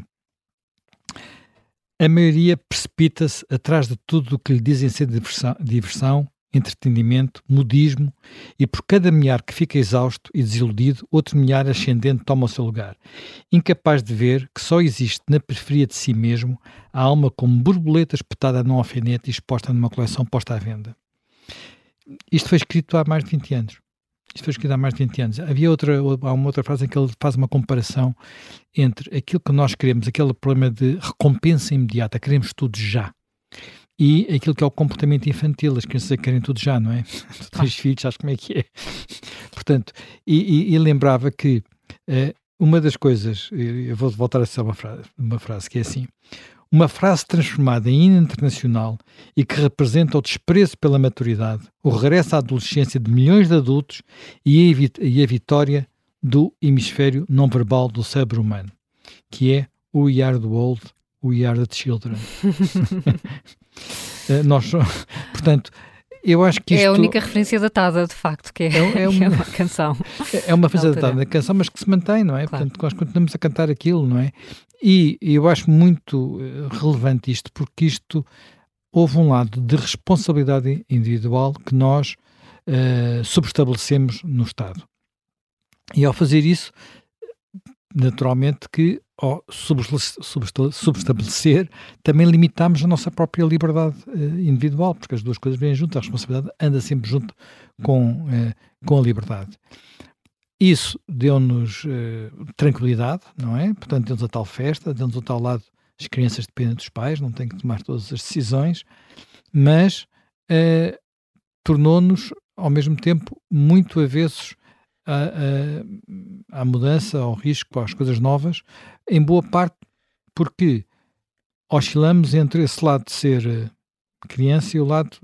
A maioria precipita-se atrás de tudo o que lhe dizem ser diversão, diversão entretenimento, modismo, e por cada milhar que fica exausto e desiludido, outro milhar ascendente toma o seu lugar, incapaz de ver que só existe na periferia de si mesmo a alma como borboleta espetada num alfinete e exposta numa coleção posta à venda. Isto foi escrito há mais de 20 anos. Isto foi escrito há mais de 20 anos. Havia outra, há uma outra frase em que ele faz uma comparação entre aquilo que nós queremos, aquele problema de recompensa imediata, queremos tudo já e aquilo que é o comportamento infantil, as crianças querem tudo já, não é? Tu tens filhos, sabes como é que é. Portanto, e, e, e lembrava que uh, uma das coisas, eu vou voltar a ser uma frase, uma frase que é assim, uma frase transformada em hino internacional e que representa o desprezo pela maturidade, o regresso à adolescência de milhões de adultos e a, e a vitória do hemisfério não verbal do cérebro humano, que é We Are the World, We Are the Children. Eh, nós, portanto, eu acho que isto... É a única referência datada, de facto, que é, é, é, uma, é uma, canção. É uma referência datada da canção, mas que se mantém, não é? Claro. Portanto, nós continuamos a cantar aquilo, não é? E, e eu acho muito eh, relevante isto, porque isto houve um lado de responsabilidade individual que nós uh, subestabelecemos no Estado. E ao fazer isso, naturalmente que ao subestabelecer, também limitamos a nossa própria liberdade uh, individual, porque as duas coisas vêm juntas, a responsabilidade anda sempre junto com, uh, com a liberdade. Isso deu-nos uh, tranquilidade, não é? Portanto, deu-nos a tal festa, deu-nos a tal lado, as crianças dependem dos pais, não têm que tomar todas as decisões, mas tornou-nos, ao mesmo tempo, muito avessos à, à, mudança, ao risco, às coisas novas, em boa parte porque oscilamos entre esse lado de ser eh, criança e o lado,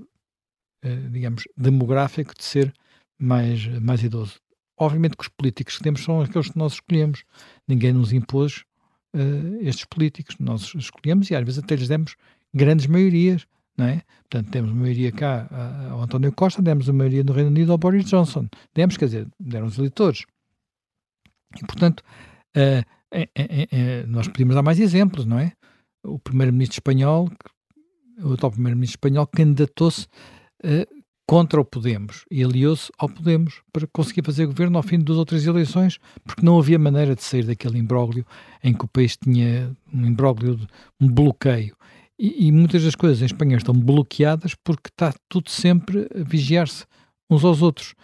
eh, digamos, demográfico de ser mais, mais idoso. Obviamente que os políticos que temos são aqueles que nós escolhemos. Ninguém nos impôs uh, estes políticos. Nós escolhemos e às vezes até lhes demos grandes maiorias não é? Portanto, temos maioria cá ao António Costa, demos a maioria no Reino Unido ao Boris Johnson. Demos, quer dizer, deram os eleitores. E, portanto, uh, é, é, nós podemos dar mais exemplos, não é? O primeiro-ministro espanhol, o atual primeiro-ministro espanhol, candidatou-se uh, contra o Podemos e aliou-se ao Podemos para conseguir fazer governo ao fim de duas ou três eleições, porque não havia maneira de sair daquele imbróglio em que o país tinha um imbróglio, um bloqueio. E, e, muitas das coisas em Espanha estão bloqueadas porque está tudo sempre a vigiar-se uns aos outros.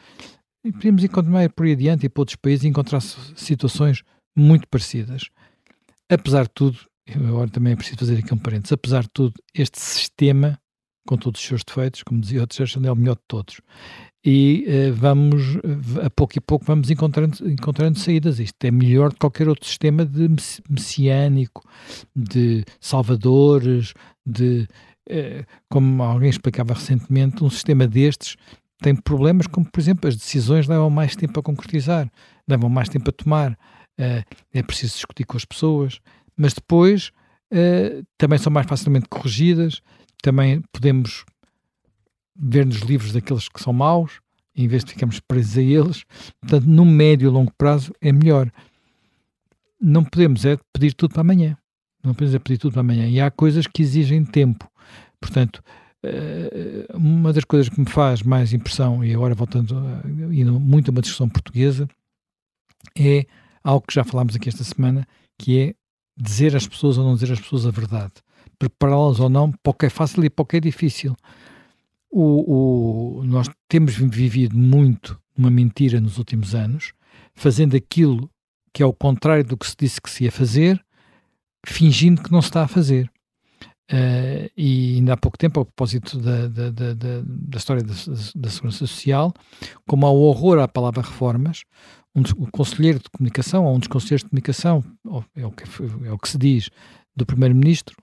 E podemos continuar por aí adiante e para outros países encontrar situações muito parecidas. Apesar de tudo, agora também é preciso fazer aqui um parênteses, apesar de tudo, este sistema com todos os seus defeitos, como dizia o Churchill, é o melhor de todos. E uh, vamos, a pouco e pouco, vamos encontrando, encontrando saídas. Isto é melhor que qualquer outro sistema de messiânico, de salvadores, de, uh, como alguém explicava recentemente, um sistema destes tem problemas como, por exemplo, as decisões levam mais tempo a concretizar, levam mais tempo a tomar, uh, é preciso discutir com as pessoas, mas depois também são mais facilmente corrigidas, também podemos ver nos livros daqueles que são maus, em vez de ficarmos presos a eles. Portanto, no médio e longo prazo é melhor. Não podemos é pedir tudo para amanhã. Não podemos é pedir tudo para amanhã. E há coisas que exigem tempo. Portanto, eh, uma das coisas que me faz mais impressão, e agora voltando indo muito a uma discussão portuguesa, é algo que já falámos aqui esta semana, que é dizer às pessoas ou não dizer às pessoas a verdade prepará-las ou não para o que é fácil e para o que é difícil. O, o, nós temos vivido muito uma mentira nos últimos anos, fazendo aquilo que é o contrário do que se disse que se ia fazer, fingindo que não se está a fazer. Uh, e ainda há pouco tempo, a propósito da, da, da, da história da, da, Segurança Social, como há o horror à palavra reformas, um, o conselheiro de comunicação, ou um dos conselheiros de comunicação, é o que, é o que se diz, do Primeiro-Ministro,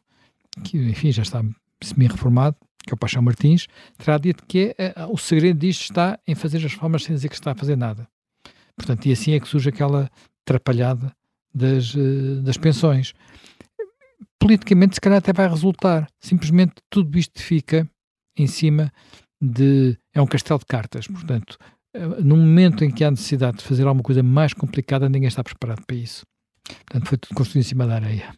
que enfim já está semi-reformado, que é o Paixão Martins, terá dito que é, o segredo disto está em fazer as reformas sem dizer que está a fazer nada. Portanto, e assim é que surge aquela atrapalhada das, eh, das pensões. Politicamente, se calhar até vai resultar. Simplesmente tudo isto fica em cima de. É um castelo de cartas. Portanto, eh, no momento em que há necessidade de fazer alguma coisa mais complicada, ninguém está preparado para isso. Portanto, foi tudo construído em cima da areia.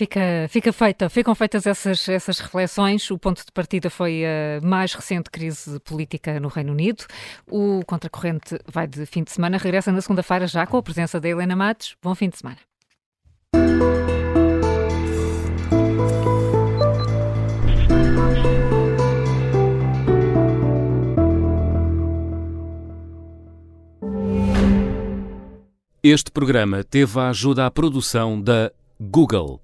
Fica, fica feita, ficam feitas essas, essas reflexões. O ponto de partida foi a mais recente crise política no Reino Unido. O Contracorrente vai de fim de semana, regressa na segunda-feira já com a presença da Helena Matos. Bom fim de semana. Este programa teve a ajuda à produção da Google.